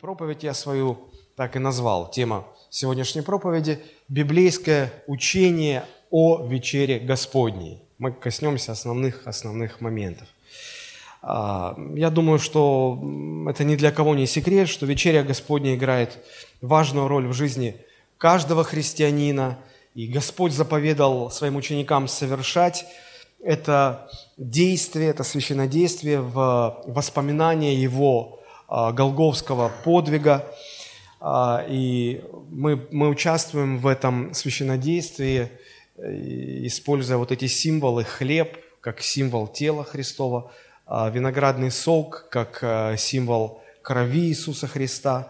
проповедь я свою так и назвал. Тема сегодняшней проповеди – библейское учение о вечере Господней. Мы коснемся основных, основных моментов. А, я думаю, что это ни для кого не секрет, что вечеря Господня играет важную роль в жизни каждого христианина, и Господь заповедал своим ученикам совершать это действие, это священнодействие в воспоминание Его Голговского подвига. А, и мы, мы участвуем в этом священнодействии, используя вот эти символы, хлеб как символ тела Христова, а, виноградный сок как символ крови Иисуса Христа.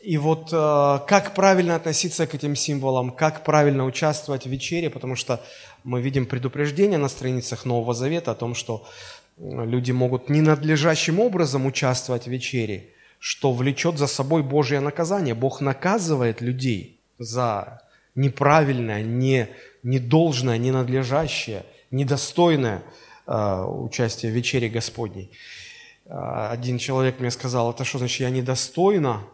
И вот как правильно относиться к этим символам, как правильно участвовать в вечере, потому что мы видим предупреждение на страницах Нового Завета о том, что люди могут ненадлежащим образом участвовать в вечере, что влечет за собой Божье наказание. Бог наказывает людей за неправильное, не, недолжное, ненадлежащее, недостойное э, участие в вечере Господней. Э, один человек мне сказал, это что значит, я недостойна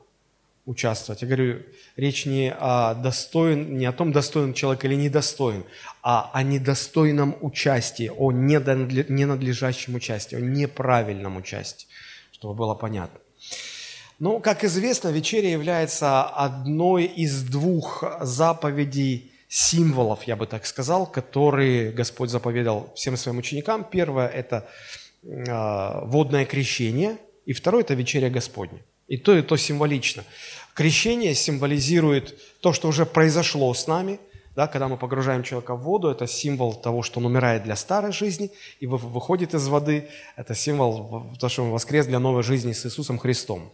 участвовать. Я говорю, речь не о, достоин, не о том, достоин человек или недостоин, а о недостойном участии, о ненадлежащем участии, о неправильном участии, чтобы было понятно. Ну, как известно, вечеря является одной из двух заповедей, символов, я бы так сказал, которые Господь заповедал всем своим ученикам. Первое – это э, водное крещение, и второе – это вечеря Господня. И то, и то символично. Крещение символизирует то, что уже произошло с нами, да, когда мы погружаем человека в воду, это символ того, что он умирает для старой жизни и выходит из воды. Это символ того, что он воскрес для новой жизни с Иисусом Христом.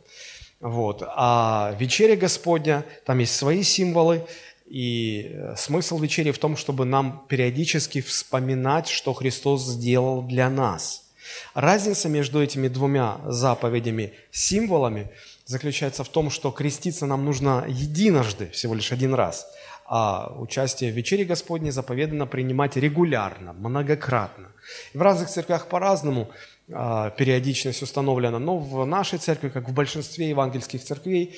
Вот. А вечеря Господня, там есть свои символы, и э, смысл вечери в том, чтобы нам периодически вспоминать, что Христос сделал для нас – Разница между этими двумя заповедями, символами, заключается в том, что креститься нам нужно единожды, всего лишь один раз, а участие в вечере Господней заповедано принимать регулярно, многократно. В разных церквях по-разному а, периодичность установлена, но в нашей церкви, как в большинстве евангельских церквей,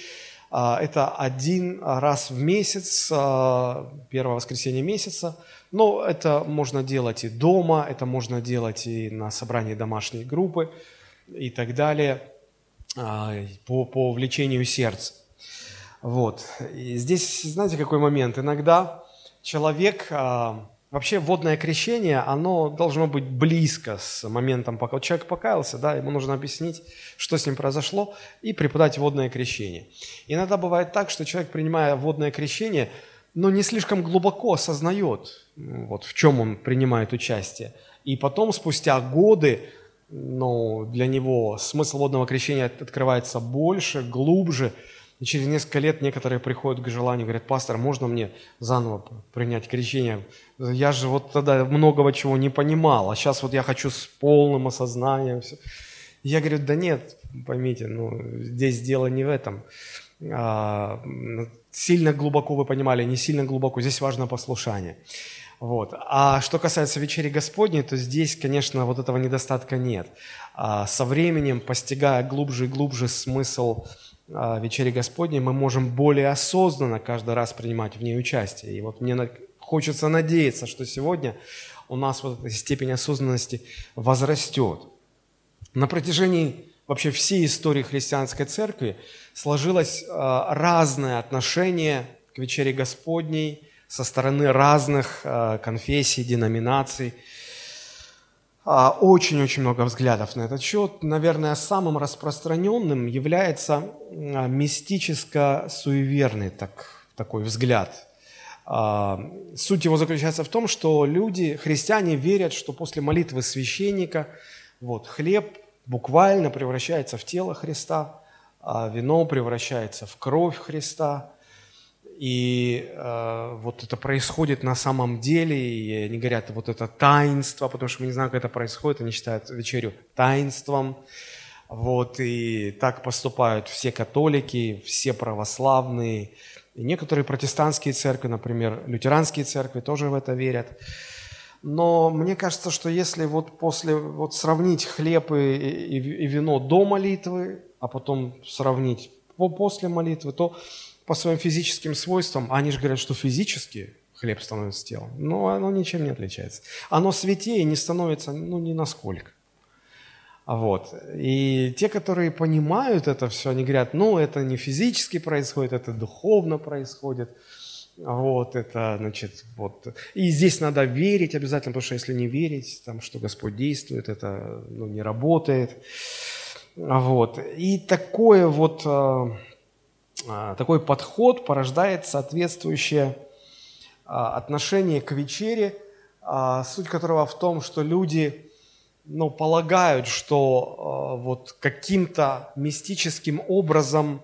а, это один раз в месяц, а, первое воскресенье месяца. Но это можно делать и дома, это можно делать и на собрании домашней группы и так далее по, по влечению сердца. Вот. И здесь, знаете, какой момент? Иногда человек Вообще водное крещение, оно должно быть близко с моментом, пока человек покаялся, да, ему нужно объяснить, что с ним произошло, и преподать водное крещение. Иногда бывает так, что человек, принимая водное крещение, но не слишком глубоко осознает, вот, в чем он принимает участие. И потом, спустя годы, ну, для него смысл водного крещения открывается больше, глубже, и через несколько лет некоторые приходят к желанию, говорят, пастор, можно мне заново принять крещение? Я же вот тогда многого чего не понимал, а сейчас вот я хочу с полным осознанием. Все. Я говорю, да нет, поймите, ну, здесь дело не в этом. А, сильно глубоко вы понимали, не сильно глубоко, здесь важно послушание. Вот. А что касается вечери Господней, то здесь, конечно, вот этого недостатка нет. А со временем, постигая глубже и глубже смысл а, вечери Господней, мы можем более осознанно каждый раз принимать в ней участие. И вот мне хочется надеяться, что сегодня у нас вот эта степень осознанности возрастет. На протяжении вообще всей истории христианской церкви сложилось а, разное отношение к вечере Господней со стороны разных а, конфессий, деноминаций – а, очень-очень много взглядов на этот счет. Наверное, самым распространенным является а, мистическо-суеверный так, такой взгляд. А, суть его заключается в том, что люди, христиане, верят, что после молитвы священника вот, хлеб буквально превращается в тело Христа, вино превращается в кровь Христа – и э, вот это происходит на самом деле, и они говорят, вот это таинство, потому что мы не знаем, как это происходит, они считают вечерю таинством. Вот, и так поступают все католики, все православные, и некоторые протестантские церкви, например, лютеранские церкви тоже в это верят. Но мне кажется, что если вот после, вот сравнить хлеб и, и, и вино до молитвы, а потом сравнить после молитвы, то по своим физическим свойствам, они же говорят, что физически хлеб становится телом, но оно ничем не отличается. Оно святее не становится, ну, ни насколько. Вот. И те, которые понимают это все, они говорят, ну, это не физически происходит, это духовно происходит. Вот, это, значит, вот. И здесь надо верить обязательно, потому что если не верить, там, что Господь действует, это ну, не работает. Вот. И такое вот, а, а, такой подход порождает соответствующее а, отношение к вечере, суть которого в том, что люди ну, полагают, что вот каким-то мистическим образом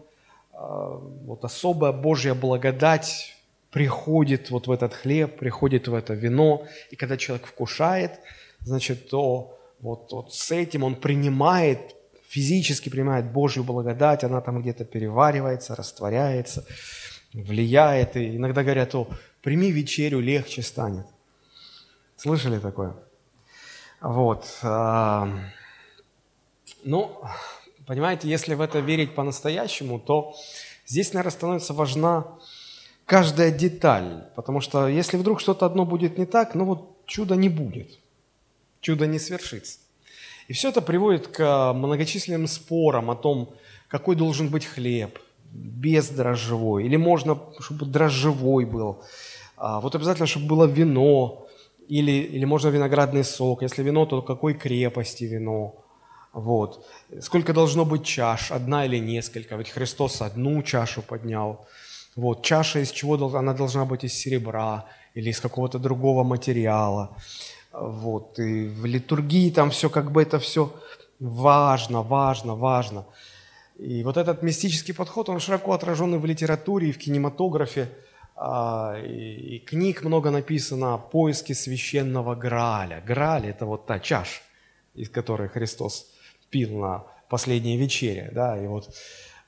вот особая Божья благодать приходит вот в этот хлеб, приходит в это вино, и когда человек вкушает, значит, то вот, вот с этим он принимает, физически принимает Божью благодать, она там где-то переваривается, растворяется, влияет, и иногда говорят, о, прими вечерю, легче станет. Слышали такое? Вот. Ну, понимаете, если в это верить по-настоящему, то здесь, наверное, становится важна каждая деталь. Потому что если вдруг что-то одно будет не так, ну вот чуда не будет. Чудо не свершится. И все это приводит к многочисленным спорам о том, какой должен быть хлеб, без дрожжевой, или можно, чтобы дрожжевой был. А, вот обязательно, чтобы было вино, или, или можно виноградный сок. Если вино, то какой крепости вино. Вот. Сколько должно быть чаш, одна или несколько. Ведь Христос одну чашу поднял. Вот. Чаша из чего? Она должна быть из серебра или из какого-то другого материала. Вот. И в литургии там все как бы это все важно, важно, важно. И вот этот мистический подход, он широко отражен и в литературе, и в кинематографе. А, и книг много написано о поиске священного Грааля. Грааль – это вот та чаша, из которой Христос пил на последней вечере. Да? И вот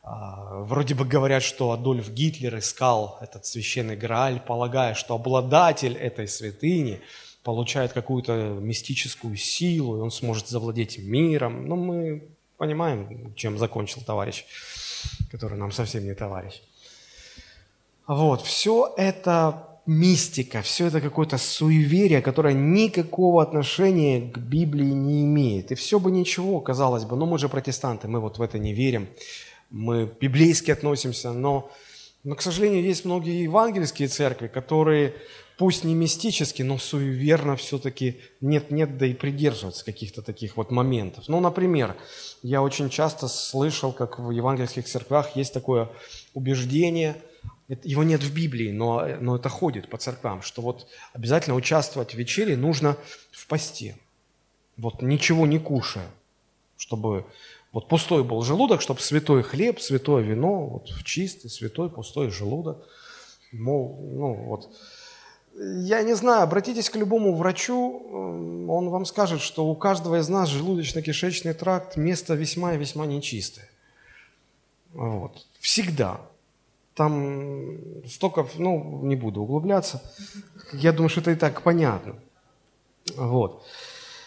а, вроде бы говорят, что Адольф Гитлер искал этот священный Грааль, полагая, что обладатель этой святыни получает какую-то мистическую силу, и он сможет завладеть миром. Но мы понимаем, чем закончил товарищ, который нам совсем не товарищ. Вот, все это мистика, все это какое-то суеверие, которое никакого отношения к Библии не имеет. И все бы ничего, казалось бы, но мы же протестанты, мы вот в это не верим, мы библейски относимся, но, но к сожалению, есть многие евангельские церкви, которые пусть не мистически, но суеверно все-таки нет-нет, да и придерживаются каких-то таких вот моментов. Ну, например, я очень часто слышал, как в евангельских церквях есть такое убеждение – его нет в Библии, но, но это ходит по церквам, что вот обязательно участвовать в вечере нужно в посте. Вот ничего не кушая, чтобы вот пустой был желудок, чтобы святой хлеб, святое вино, вот в чистый, святой, пустой желудок. Мол, ну вот. Я не знаю, обратитесь к любому врачу, он вам скажет, что у каждого из нас желудочно-кишечный тракт место весьма и весьма нечистое. Вот. Всегда. Там столько, ну, не буду углубляться. Я думаю, что это и так понятно. Вот.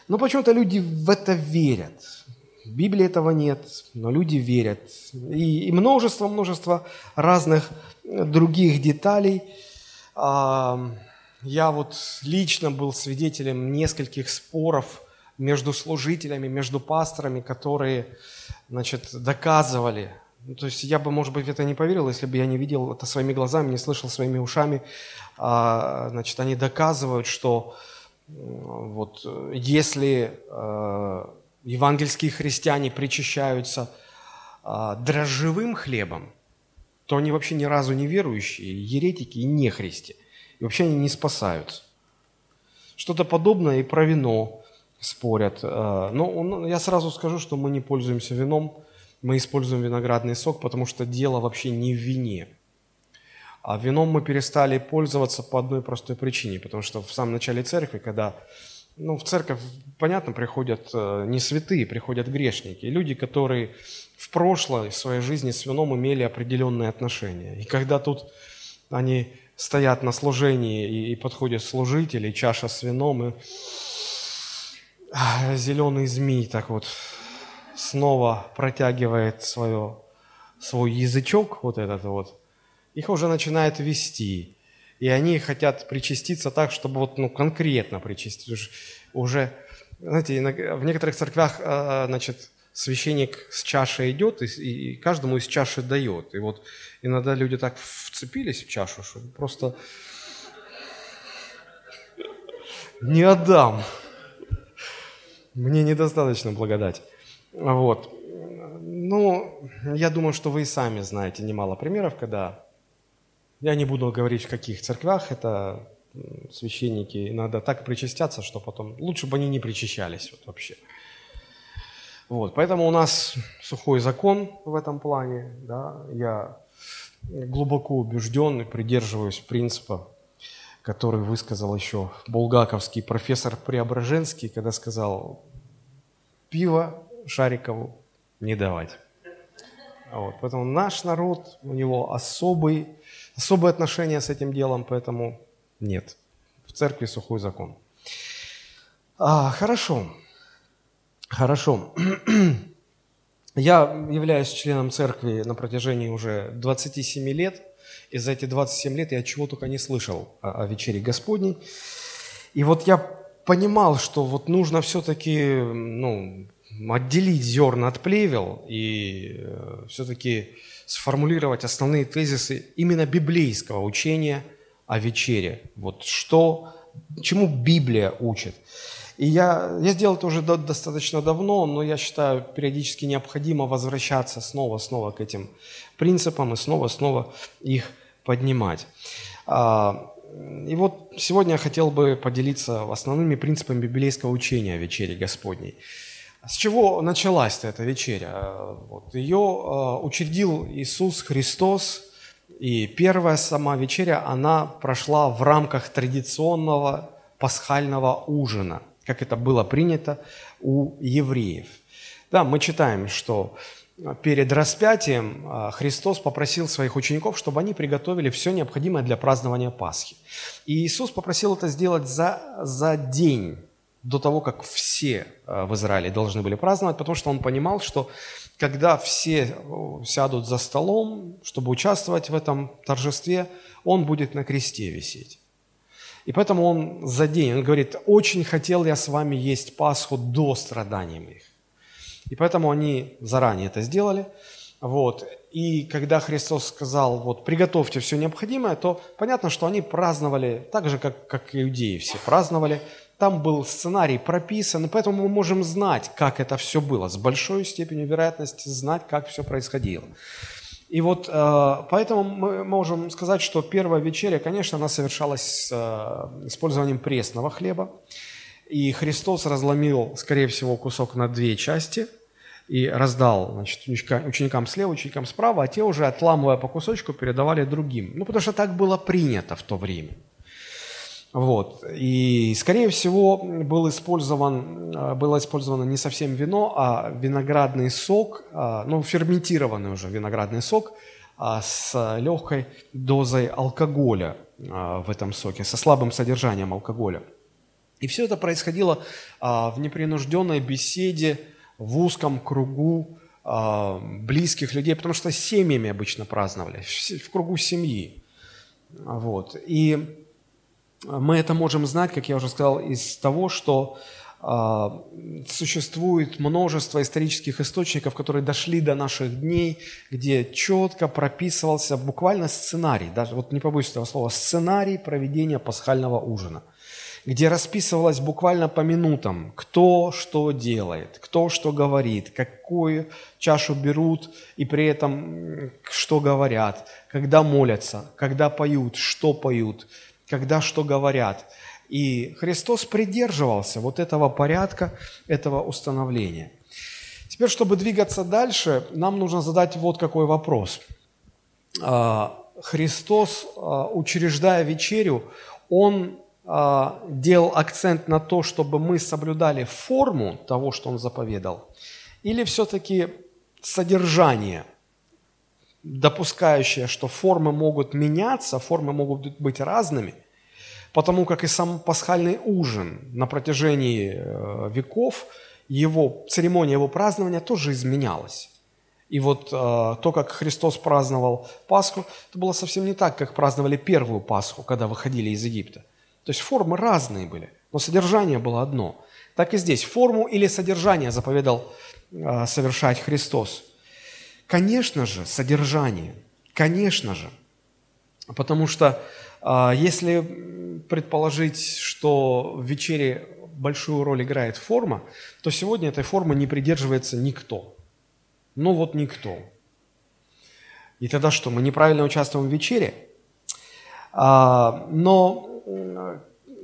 Но почему-то люди в это верят. В Библии этого нет, но люди верят. И, множество-множество разных других деталей. Я вот лично был свидетелем нескольких споров между служителями, между пасторами, которые, значит, доказывали, ну, то есть я бы, может быть, это не поверил, если бы я не видел это своими глазами, не слышал своими ушами. А, значит, они доказывают, что вот если а, евангельские христиане причащаются а, дрожжевым хлебом, то они вообще ни разу не верующие, еретики и нехристи. И вообще они не спасаются. Что-то подобное и про вино спорят. А, но ну, я сразу скажу, что мы не пользуемся вином, мы используем виноградный сок, потому что дело вообще не в вине. А вином мы перестали пользоваться по одной простой причине, потому что в самом начале церкви, когда ну, в церковь, понятно, приходят э, не святые, приходят грешники, люди, которые в прошлой своей жизни с вином имели определенные отношения. И когда тут они стоят на служении и, и подходят служители, чаша с вином, и а, зеленый змей так вот снова протягивает свое свой язычок, вот этот вот, их уже начинает вести. И они хотят причаститься так, чтобы вот, ну, конкретно причаститься. Уже, знаете, в некоторых церквях, а, значит, священник с чашей идет и, и каждому из чаши дает. И вот иногда люди так вцепились в чашу, что просто не отдам. Мне недостаточно благодать. Вот. Ну, я думаю, что вы и сами знаете немало примеров, когда я не буду говорить, в каких церквях это священники иногда так причастятся, что потом лучше бы они не причащались вот вообще. Вот, поэтому у нас сухой закон в этом плане. Да? Я глубоко убежден и придерживаюсь принципа, который высказал еще булгаковский профессор Преображенский, когда сказал, пиво Шарикову не давать. Вот, поэтому наш народ, у него особый особое отношение с этим делом, поэтому нет. В церкви сухой закон. А, хорошо. Хорошо. Я являюсь членом церкви на протяжении уже 27 лет. И за эти 27 лет я чего только не слышал о, о вечере Господней. И вот я понимал, что вот нужно все-таки ну, отделить зерна от плевел и э, все-таки сформулировать основные тезисы именно библейского учения о вечере. Вот что, чему Библия учит. И я, я сделал это уже до, достаточно давно, но я считаю, периодически необходимо возвращаться снова-снова к этим принципам и снова-снова их поднимать. А, и вот сегодня я хотел бы поделиться основными принципами библейского учения о вечере Господней. С чего началась эта вечеря? Вот, ее э, учредил Иисус Христос, и первая сама вечеря, она прошла в рамках традиционного пасхального ужина, как это было принято у евреев. Да, мы читаем, что перед распятием э, Христос попросил своих учеников, чтобы они приготовили все необходимое для празднования Пасхи. И Иисус попросил это сделать за, за день до того, как все э, в Израиле должны были праздновать, потому что он понимал, что когда все э, сядут за столом, чтобы участвовать в этом торжестве, он будет на кресте висеть. И поэтому он за день, он говорит, очень хотел я с вами есть Пасху до страданий моих. И поэтому они заранее это сделали. Вот. И когда Христос сказал, вот, приготовьте все необходимое, то понятно, что они праздновали так же, как, как иудеи все праздновали там был сценарий прописан, и поэтому мы можем знать, как это все было, с большой степенью вероятности знать, как все происходило. И вот э, поэтому мы можем сказать, что первая вечеря, конечно, она совершалась с э, использованием пресного хлеба. И Христос разломил, скорее всего, кусок на две части и раздал значит, ученикам слева, ученикам справа, а те уже, отламывая по кусочку, передавали другим. Ну, потому что так было принято в то время. Вот. И, скорее всего, был использован, э, было использовано не совсем вино, а виноградный сок, э, ну, ферментированный уже виноградный сок а, с легкой дозой алкоголя э, в этом соке, со слабым содержанием алкоголя. И все это происходило в непринужденной беседе, в узком кругу близких людей, потому что семьями обычно праздновали, в кругу семьи. Вот. И мы это можем знать, как я уже сказал, из того, что э, существует множество исторических источников, которые дошли до наших дней, где четко прописывался буквально сценарий, даже вот не побоюсь этого слова, сценарий проведения пасхального ужина, где расписывалось буквально по минутам, кто что делает, кто что говорит, какую чашу берут и при этом что говорят, когда молятся, когда поют, что поют – когда что говорят. И Христос придерживался вот этого порядка, этого установления. Теперь, чтобы двигаться дальше, нам нужно задать вот какой вопрос. А, Христос, а, учреждая вечерю, Он а, делал акцент на то, чтобы мы соблюдали форму того, что Он заповедал, или все-таки содержание – допускающая, что формы могут меняться, формы могут быть разными, потому как и сам пасхальный ужин на протяжении э, веков, его церемония его празднования тоже изменялась. И вот э, то, как Христос праздновал Пасху, это было совсем не так, как праздновали первую Пасху, когда выходили из Египта. То есть формы разные были, но содержание было одно. Так и здесь форму или содержание заповедал э, совершать Христос. Конечно же, содержание, конечно же. Потому что э, если предположить, что в вечере большую роль играет форма, то сегодня этой формы не придерживается никто. Ну вот никто. И тогда что, мы неправильно участвуем в вечере? А, но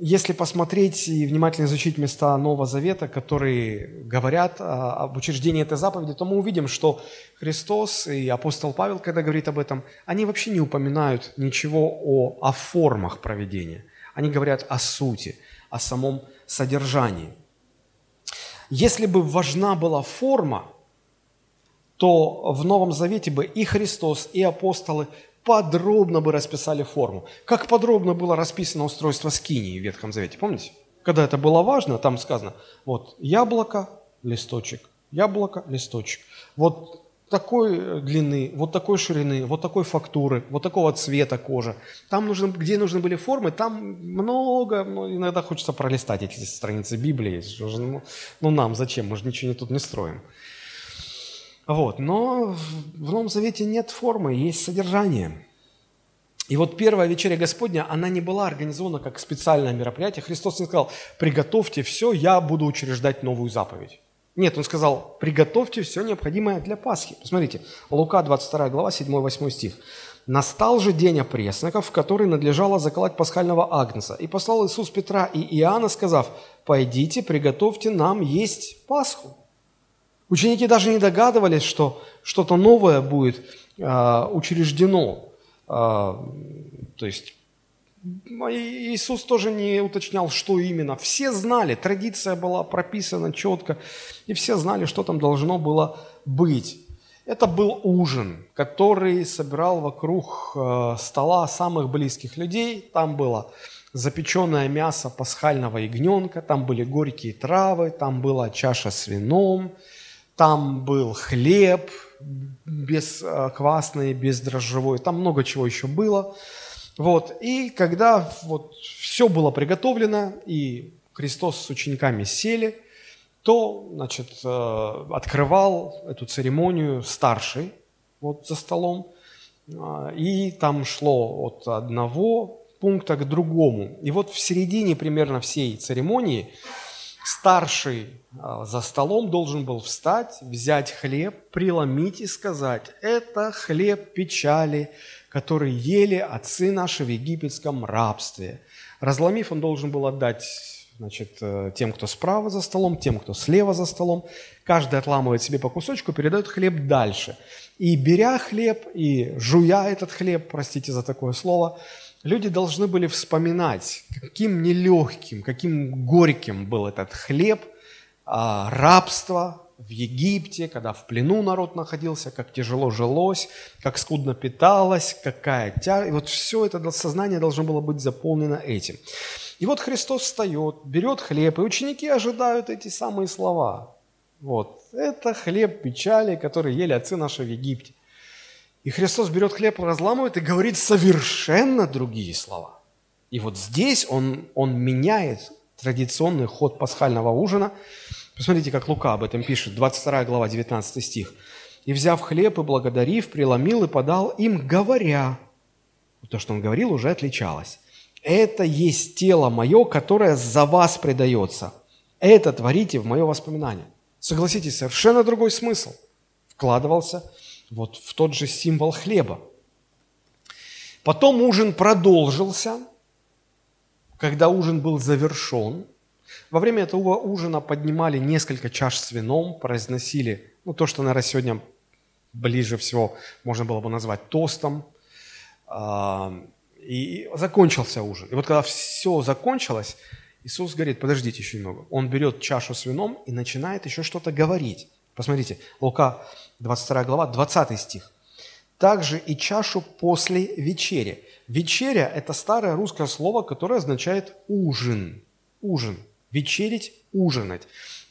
если посмотреть и внимательно изучить места Нового Завета, которые говорят об учреждении этой заповеди, то мы увидим, что Христос и апостол Павел, когда говорит об этом, они вообще не упоминают ничего о, о формах проведения. Они говорят о сути, о самом содержании. Если бы важна была форма, то в Новом Завете бы и Христос, и апостолы подробно бы расписали форму. Как подробно было расписано устройство скинии в Ветхом Завете, помните? Когда это было важно, там сказано, вот яблоко, листочек, яблоко, листочек. Вот такой э, длины, вот такой ширины, вот такой фактуры, вот такого цвета кожи. Там нужно, где нужны были формы, там много, ну, иногда хочется пролистать эти страницы Библии. Ну, ну нам зачем, мы же ничего тут не строим. Вот. Но в Новом Завете нет формы, есть содержание. И вот первая вечеря Господня, она не была организована как специальное мероприятие. Христос не сказал, приготовьте все, я буду учреждать новую заповедь. Нет, он сказал, приготовьте все необходимое для Пасхи. Посмотрите, Лука 22 глава, 7-8 стих. «Настал же день опресноков, в который надлежало заколоть пасхального агнца. И послал Иисус Петра и Иоанна, сказав, «Пойдите, приготовьте нам есть Пасху». Ученики даже не догадывались, что что-то новое будет э, учреждено. Э, то есть Иисус тоже не уточнял, что именно. Все знали, традиция была прописана четко, и все знали, что там должно было быть. Это был ужин, который собирал вокруг э, стола самых близких людей. Там было запеченное мясо пасхального ягненка, там были горькие травы, там была чаша с вином, там был хлеб бесквасный, бездрожжевой, там много чего еще было. Вот. И когда вот все было приготовлено, и Христос с учениками сели, то, значит, э, открывал эту церемонию старший вот за столом, э, и там шло от одного пункта к другому. И вот в середине примерно всей церемонии старший а, за столом должен был встать, взять хлеб, преломить и сказать, это хлеб печали, который ели отцы наши в египетском рабстве. Разломив, он должен был отдать значит, э, тем, кто справа за столом, тем, кто слева за столом. Каждый отламывает себе по кусочку, передает хлеб дальше. И беря хлеб, и жуя этот хлеб, простите за такое слово, люди должны были вспоминать, каким нелегким, каким горьким был этот хлеб, а, рабство в Египте, когда в плену народ находился, как тяжело жилось, как скудно питалось, какая тя... И вот все это сознание должно было быть заполнено этим. И вот Христос встает, берет хлеб, и ученики ожидают эти самые слова. Вот, это хлеб печали, который ели отцы наши в Египте. И Христос берет хлеб, разламывает и говорит совершенно другие слова. И вот здесь он, он меняет традиционный ход пасхального ужина. Посмотрите, как Лука об этом пишет, 22 глава, 19 стих. «И, взяв хлеб и благодарив, преломил и подал им, говоря». То, что он говорил, уже отличалось. «Это есть тело мое, которое за вас предается. Это творите в мое воспоминание». Согласитесь, совершенно другой смысл вкладывался вот в тот же символ хлеба. Потом ужин продолжился, когда ужин был завершен. Во время этого ужина поднимали несколько чаш с вином, произносили, ну, то, что, наверное, сегодня ближе всего можно было бы назвать тостом. А, и закончился ужин. И вот когда все закончилось, Иисус говорит, подождите еще немного. Он берет чашу с вином и начинает еще что-то говорить. Посмотрите, Лука 22 глава, 20 стих. Также и чашу после вечери. Вечеря – это старое русское слово, которое означает ужин. Ужин. Вечерить, ужинать.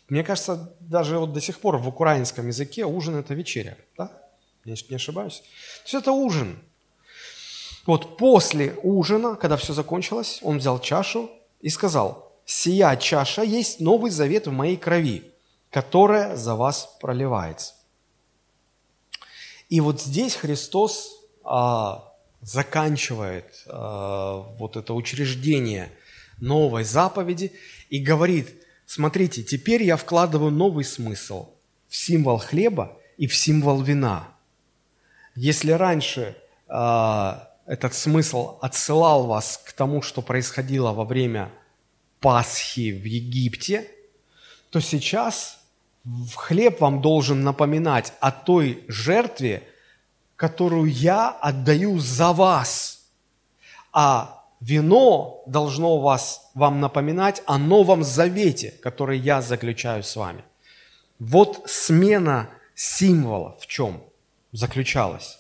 Мне кажется, даже вот до сих пор в украинском языке ужин – это вечеря. Да? Я не ошибаюсь? То есть это ужин. Вот после ужина, когда все закончилось, он взял чашу и сказал, «Сия чаша есть новый завет в моей крови, которая за вас проливается». И вот здесь Христос а, заканчивает а, вот это учреждение новой заповеди и говорит, смотрите, теперь я вкладываю новый смысл в символ хлеба и в символ вина. Если раньше а, этот смысл отсылал вас к тому, что происходило во время Пасхи в Египте, то сейчас хлеб вам должен напоминать о той жертве, которую я отдаю за вас. А вино должно вас, вам напоминать о новом завете, который я заключаю с вами. Вот смена символа в чем заключалась.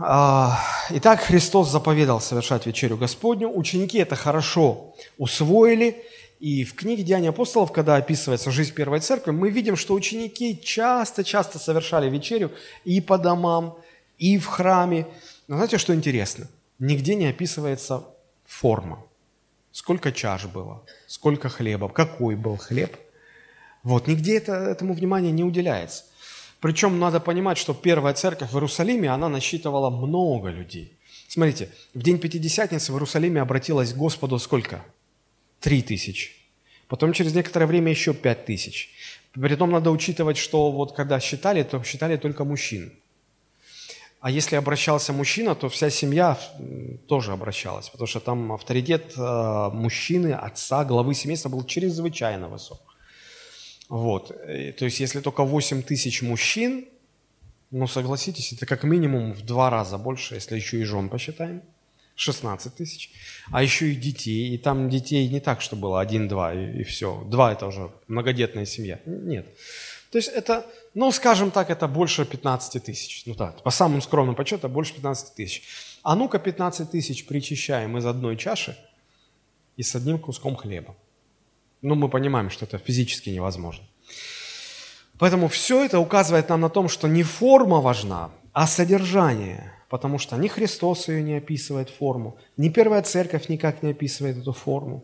А, итак, Христос заповедал совершать вечерю Господню. Ученики это хорошо усвоили. И в книге «Деяния апостолов», когда описывается жизнь Первой Церкви, мы видим, что ученики часто-часто совершали вечерю и по домам, и в храме. Но знаете, что интересно? Нигде не описывается форма. Сколько чаш было, сколько хлеба, какой был хлеб. Вот, нигде это, этому внимания не уделяется. Причем надо понимать, что первая церковь в Иерусалиме, она насчитывала много людей. Смотрите, в день Пятидесятницы в Иерусалиме обратилось к Господу сколько? Три тысячи. Потом через некоторое время еще пять тысяч. Притом надо учитывать, что вот когда считали, то считали только мужчин. А если обращался мужчина, то вся семья тоже обращалась, потому что там авторитет э, мужчины, отца, главы семейства был чрезвычайно высок. Вот. То есть, если только 8 тысяч мужчин, ну, согласитесь, это как минимум в два раза больше, если еще и жен посчитаем. 16 тысяч. А еще и детей. И там детей не так, что было один-два и, и все. Два – это уже многодетная семья. Нет. То есть это, ну, скажем так, это больше 15 тысяч. Ну так, по самым скромным подсчетам, больше 15 тысяч. А ну-ка 15 тысяч причащаем из одной чаши и с одним куском хлеба. Ну, мы понимаем, что это физически невозможно. Поэтому все это указывает нам на том, что не форма важна, а содержание. Потому что ни Христос ее не описывает форму, ни Первая Церковь никак не описывает эту форму.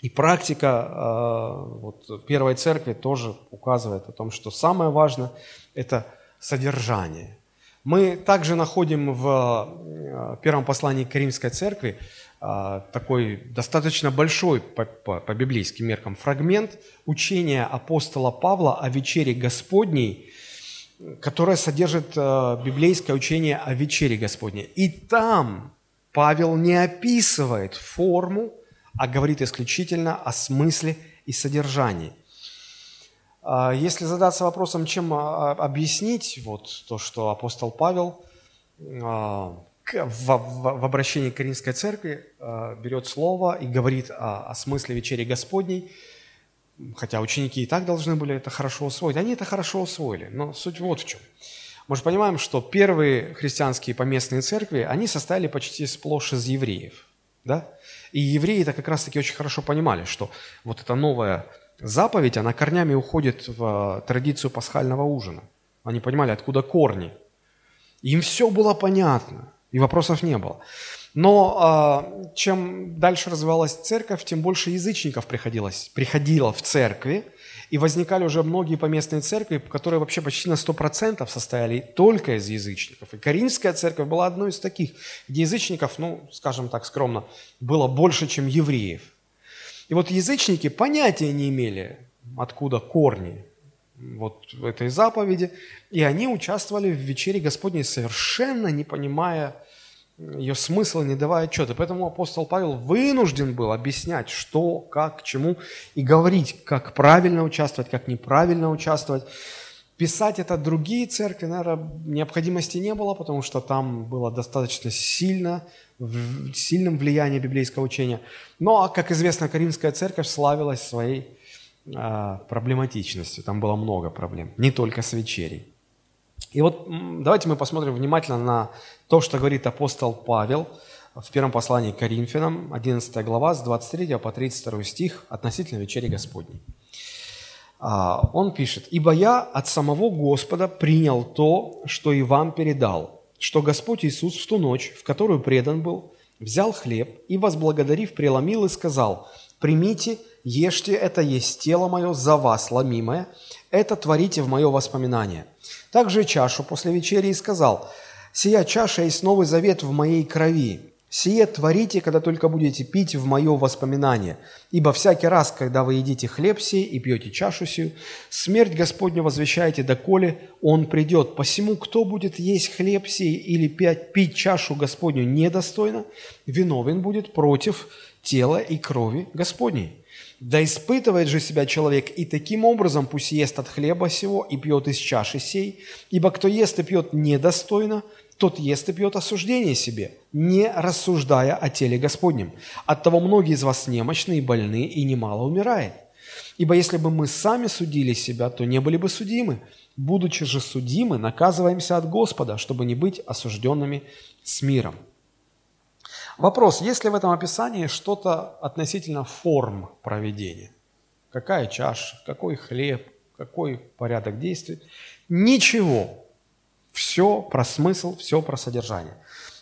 И практика э, вот, Первой Церкви тоже указывает о том, что самое важное – это содержание. Мы также находим в э, первом послании к Римской Церкви а, такой достаточно большой по, по, по библейским меркам фрагмент учения апостола Павла о вечере Господней, которое содержит а, библейское учение о вечере Господней. И там Павел не описывает форму, а говорит исключительно о смысле и содержании. А, если задаться вопросом, чем объяснить вот то, что апостол Павел в, обращении к Римской церкви э, берет слово и говорит о смысле вечери Господней, хотя ученики и так должны были это хорошо усвоить. Они это хорошо усвоили, но суть вот в чем. Мы же понимаем, что первые христианские поместные церкви, они состояли почти сплошь из евреев. Да? И евреи это как раз-таки очень хорошо понимали, что вот эта новая заповедь, она корнями уходит в традицию пасхального ужина. Они понимали, откуда корни. Им все было понятно. И вопросов не было. Но э, чем дальше развивалась церковь, тем больше язычников приходилось, приходило в церкви, и возникали уже многие поместные церкви, которые вообще почти на 100% состояли только из язычников. И Каринская церковь была одной из таких, где язычников, ну, скажем так скромно, было больше, чем евреев. И вот язычники понятия не имели, откуда корни вот этой заповеди, и они участвовали в вечере Господней, совершенно не понимая ее смысла, не давая отчета. Поэтому апостол Павел вынужден был объяснять, что, как, к чему, и говорить, как правильно участвовать, как неправильно участвовать. Писать это другие церкви, наверное, необходимости не было, потому что там было достаточно сильно, сильным влияние библейского учения. Но, как известно, Каримская церковь славилась своей а, проблематичностью. Там было много проблем, не только с вечерей. И вот давайте мы посмотрим внимательно на то, что говорит апостол Павел в первом послании к Коринфянам, 11 глава, с 23 по 32 стих относительно вечери Господней. А, он пишет, «Ибо я от самого Господа принял то, что и вам передал, что Господь Иисус в ту ночь, в которую предан был, взял хлеб и, возблагодарив, преломил и сказал, «Примите, ешьте, это есть тело мое за вас ломимое, это творите в мое воспоминание». Также чашу после вечери и сказал, «Сия чаша есть новый завет в моей крови. Сие творите, когда только будете пить в мое воспоминание. Ибо всякий раз, когда вы едите хлеб сей и пьете чашу сию, смерть Господню возвещаете, доколе Он придет. Посему, кто будет есть хлеб сей или пить чашу Господню недостойно, виновен будет против тела и крови Господней. Да испытывает же себя человек, и таким образом пусть ест от хлеба сего и пьет из чаши сей, ибо кто ест и пьет недостойно, тот ест и пьет осуждение себе, не рассуждая о теле Господнем. Оттого многие из вас немощны и больны, и немало умирает. Ибо если бы мы сами судили себя, то не были бы судимы. Будучи же судимы, наказываемся от Господа, чтобы не быть осужденными с миром. Вопрос, есть ли в этом описании что-то относительно форм проведения? Какая чаша, какой хлеб, какой порядок действий? Ничего. Все про смысл, все про содержание.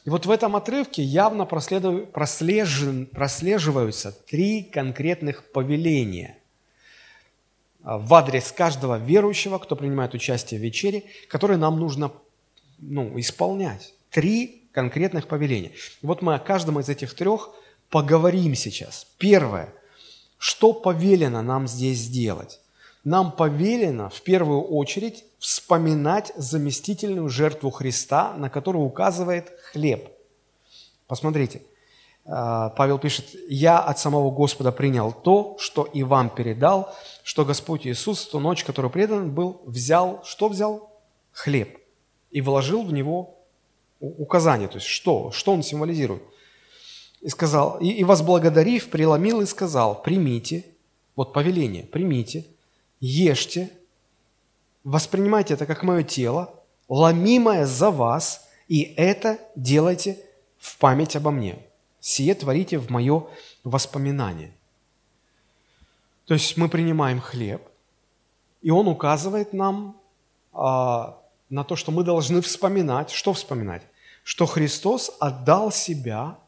И вот в этом отрывке явно прослеживаются три конкретных повеления а, в адрес каждого верующего, кто принимает участие в вечере, которые нам нужно ну, исполнять. Три конкретных повеления. И вот мы о каждом из этих трех поговорим сейчас. Первое. Что повелено нам здесь сделать? нам повелено в первую очередь вспоминать заместительную жертву Христа, на которую указывает хлеб. Посмотрите, а, Павел пишет, «Я от самого Господа принял то, что и вам передал, что Господь Иисус в ту ночь, которую предан был, взял, что взял? Хлеб. И вложил в него указание, то есть что, что он символизирует. И сказал, и, и возблагодарив, преломил и сказал, примите, вот повеление, примите, ешьте, воспринимайте это как мое тело, ломимое за вас, и это делайте в память обо мне. Сие творите в мое воспоминание. То есть мы принимаем хлеб, и он указывает нам а, на то, что мы должны вспоминать. Что вспоминать? Что Христос отдал себя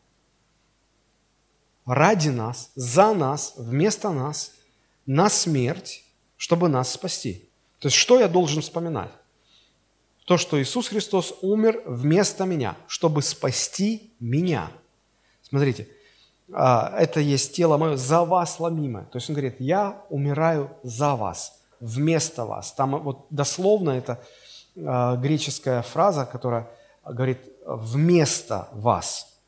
ради нас, за нас, вместо нас, на смерть, чтобы нас спасти. То есть что я должен вспоминать? То, что Иисус Христос умер вместо меня, чтобы спасти меня. Смотрите, а, это есть тело мое за вас ломимое. То есть он говорит, я умираю за вас, вместо вас. Там вот дословно это греческая фраза, которая говорит «вместо вас».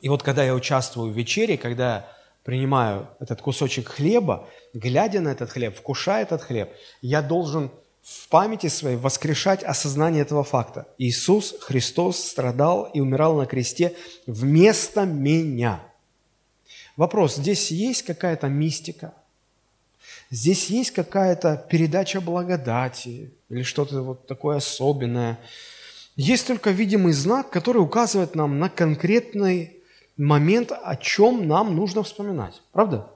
И вот когда я участвую в вечере, когда я принимаю этот кусочек хлеба, глядя на этот хлеб, вкушая этот хлеб, я должен в памяти своей воскрешать осознание этого факта. Иисус Христос страдал и умирал на кресте вместо меня. Вопрос, здесь есть какая-то мистика? Здесь есть какая-то передача благодати или что-то вот такое особенное? Есть только видимый знак, который указывает нам на конкретный момент, о чем нам нужно вспоминать. Правда?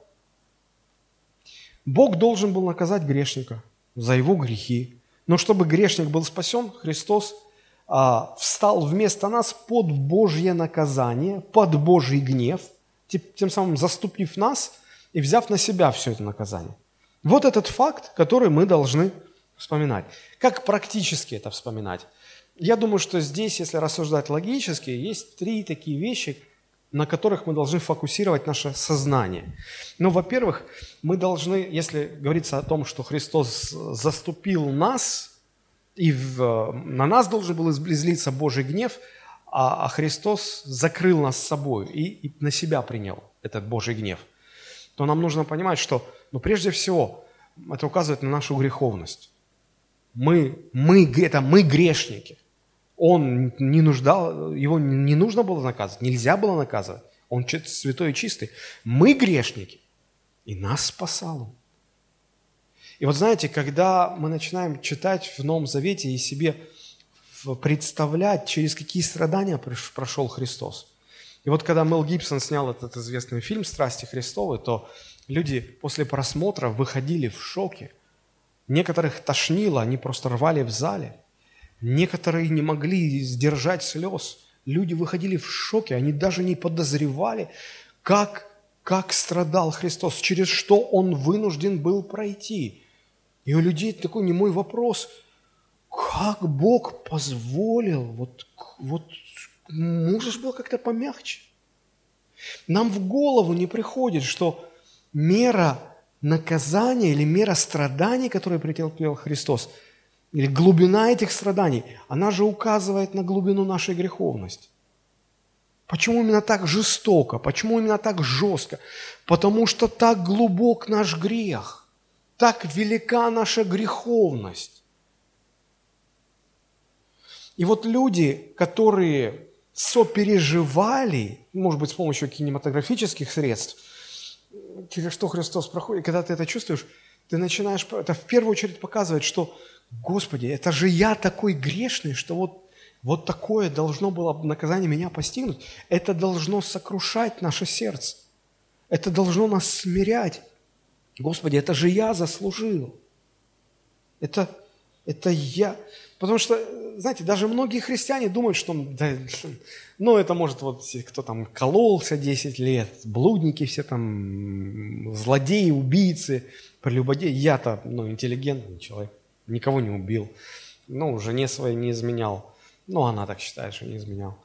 Бог должен был наказать грешника за его грехи. Но чтобы грешник был спасен, Христос а, встал вместо нас под Божье наказание, под Божий гнев, тем самым заступив нас и взяв на себя все это наказание. Вот этот факт, который мы должны вспоминать. Как практически это вспоминать? Я думаю, что здесь, если рассуждать логически, есть три такие вещи, на которых мы должны фокусировать наше сознание. Ну, во-первых, мы должны, если говорится о том, что Христос заступил нас, и в, на нас должен был излиться Божий гнев, а, а Христос закрыл нас собой и, и на себя принял этот Божий гнев, то нам нужно понимать, что, ну, прежде всего, это указывает на нашу греховность. Мы, мы, это мы грешники. Он не нуждал, его не нужно было наказывать, нельзя было наказывать. Он святой и чистый. Мы грешники, и нас спасал Он. И вот знаете, когда мы начинаем читать в Новом Завете и себе представлять, через какие страдания прошел Христос. И вот когда Мел Гибсон снял этот известный фильм «Страсти Христовы», то люди после просмотра выходили в шоке. Некоторых тошнило, они просто рвали в зале. Некоторые не могли сдержать слез. Люди выходили в шоке, они даже не подозревали, как, как страдал Христос, через что Он вынужден был пройти. И у людей такой немой вопрос, как Бог позволил, вот, вот можешь было как-то помягче. Нам в голову не приходит, что мера наказания или мера страданий, которые претерпел Христос, или глубина этих страданий, она же указывает на глубину нашей греховности. Почему именно так жестоко? Почему именно так жестко? Потому что так глубок наш грех, так велика наша греховность. И вот люди, которые сопереживали, может быть, с помощью кинематографических средств, через что Христос проходит, когда ты это чувствуешь, ты начинаешь, это в первую очередь показывает, что, Господи, это же я такой грешный, что вот, вот такое должно было наказание меня постигнуть. Это должно сокрушать наше сердце. Это должно нас смирять. Господи, это же я заслужил. Это, это я. Потому что, знаете, даже многие христиане думают, что, да, ну, это может вот кто там кололся 10 лет, блудники все там, злодеи, убийцы, прелюбодеи. Я-то, ну, интеллигентный человек, никого не убил. Ну, жене своей не изменял. Ну, она так считает, что не изменял.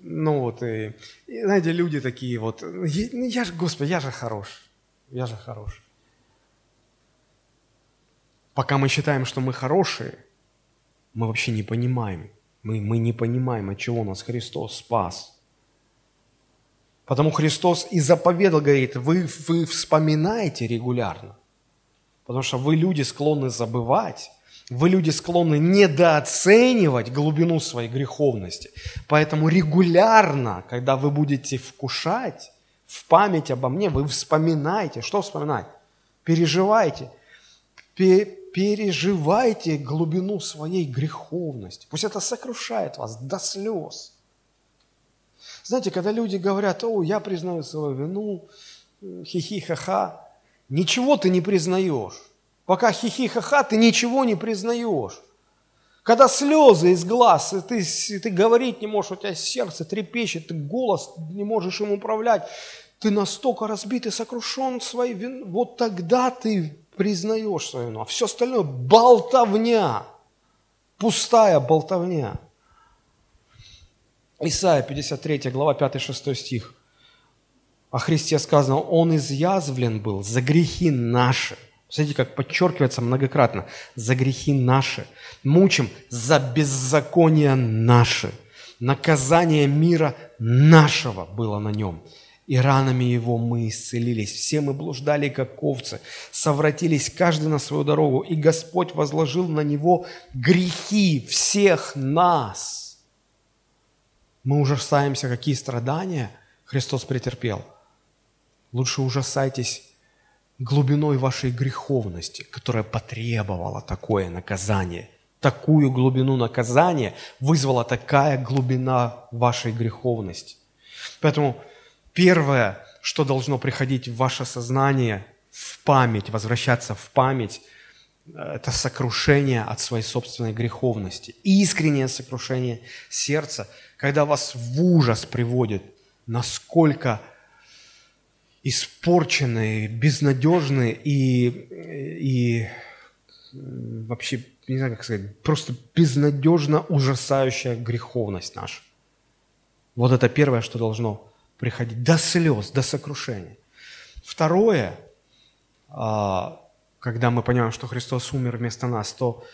Ну, вот, и, и знаете, люди такие вот, я, ну, я же, Господи, я же хорош, я же хорош. Пока мы считаем, что мы хорошие – мы вообще не понимаем. Мы, мы не понимаем, от чего нас Христос спас. Потому Христос и заповедал, говорит, вы, вы вспоминаете регулярно. Потому что вы люди склонны забывать, вы люди склонны недооценивать глубину своей греховности. Поэтому регулярно, когда вы будете вкушать в память обо мне, вы вспоминаете. Что вспоминать? Переживайте переживайте глубину своей греховности. Пусть это сокрушает вас до слез. Знаете, когда люди говорят, о, я признаю свою вину, хихи-ха-ха, ничего ты не признаешь. Пока хихи-ха-ха, ты ничего не признаешь. Когда слезы из глаз, и ты, и ты говорить не можешь, у тебя сердце трепещет, ты голос не можешь им управлять, ты настолько разбит и сокрушен своей виной, вот тогда ты признаешь свою вину, а все остальное – болтовня, пустая болтовня. Исайя, 53 глава, 5-6 стих. О Христе сказано, Он изъязвлен был за грехи наши. Смотрите, как подчеркивается многократно. За грехи наши. Мучим за беззаконие наши. Наказание мира нашего было на нем и ранами Его мы исцелились. Все мы блуждали, как овцы, совратились каждый на свою дорогу, и Господь возложил на Него грехи всех нас. Мы ужасаемся, какие страдания Христос претерпел. Лучше ужасайтесь глубиной вашей греховности, которая потребовала такое наказание. Такую глубину наказания вызвала такая глубина вашей греховности. Поэтому Первое, что должно приходить в ваше сознание, в память, возвращаться в память, э, это сокрушение от своей собственной греховности. Искреннее сокрушение сердца, когда вас в ужас приводит, насколько испорченные, безнадежные и, и вообще, не знаю, как сказать, просто безнадежно ужасающая греховность наша. Вот это первое, что должно приходить до слез, до сокрушения. Второе, а, когда мы понимаем, что Христос умер вместо нас, то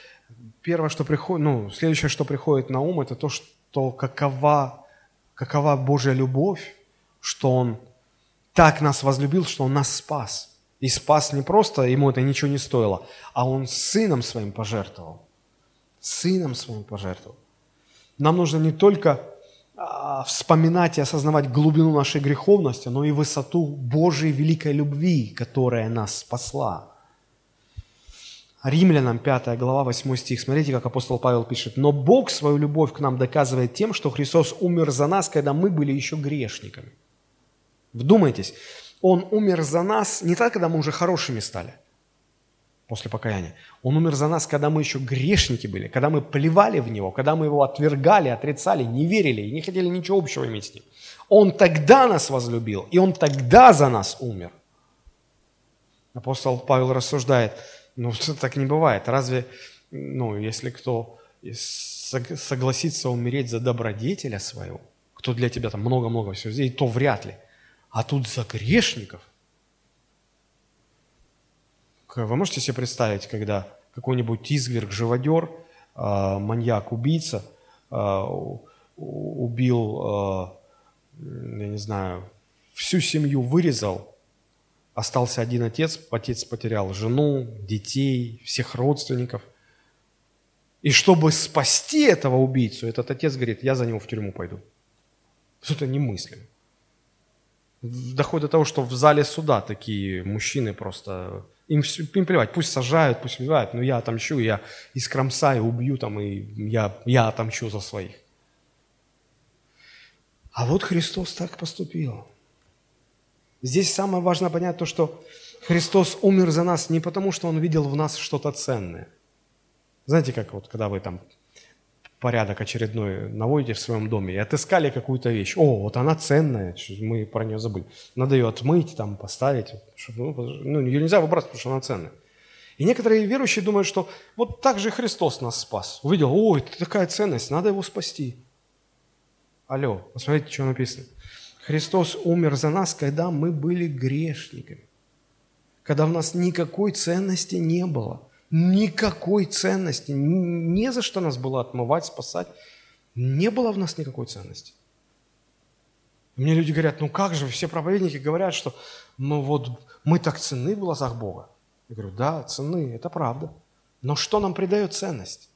первое, что приходит, ну, следующее, что приходит на ум, это то, что какова, какова Божья любовь, что Он так нас возлюбил, что Он нас спас. И спас не просто, ему это ничего не стоило, а Он сыном своим пожертвовал. Сыном своим пожертвовал. Нам нужно не только вспоминать и осознавать глубину нашей греховности, но и высоту Божьей великой любви, которая нас спасла. Римлянам 5 глава 8 стих. Смотрите, как апостол Павел пишет. «Но Бог свою любовь к нам доказывает тем, что Христос умер за нас, когда мы были еще грешниками». Вдумайтесь, Он умер за нас не так, когда мы уже хорошими стали. После покаяния. Он умер за нас, когда мы еще грешники были, когда мы плевали в Него, когда мы Его отвергали, отрицали, не верили и не хотели ничего общего иметь с Ним. Он тогда нас возлюбил, и Он тогда за нас умер. Апостол Павел рассуждает, ну, так не бывает. Разве, ну, если кто согласится умереть за добродетеля своего, кто для тебя там много-много всего сделает, то вряд ли. А тут за грешников. Вы можете себе представить, когда какой-нибудь изверг, живодер, а, маньяк, убийца а, убил, я не знаю, всю семью вырезал, остался один отец, отец потерял жену, детей, всех родственников. И чтобы спасти этого убийцу, этот отец говорит, я за него в тюрьму пойду. Это немыслимо. Доходит до того, что в зале суда такие мужчины просто, им, им плевать, пусть сажают, пусть убивают, но я отомщу, я искромсаю, убью там, и я, я отомщу за своих. А вот Христос так поступил. Здесь самое важное понять то, что Христос умер за нас не потому, что Он видел в нас что-то ценное. Знаете, как вот, когда вы там порядок очередной наводите в своем доме и отыскали какую-то вещь. О, вот она ценная, мы про нее забыли. Надо ее отмыть, там, поставить. Чтобы, ну, ее нельзя выбрасывать, потому что она ценная. И некоторые верующие думают, что вот так же Христос нас спас. Увидел, ой, это такая ценность, надо его спасти. Алло, посмотрите, что написано. Христос умер за нас, когда мы были грешниками. Когда в нас никакой ценности не было – никакой ценности, не за что нас было отмывать, спасать. Не было в нас никакой ценности. Мне люди говорят, ну как же, все проповедники говорят, что ну вот мы так ценны в глазах Бога. Я говорю, да, ценны, это правда. Но что нам придает ценность?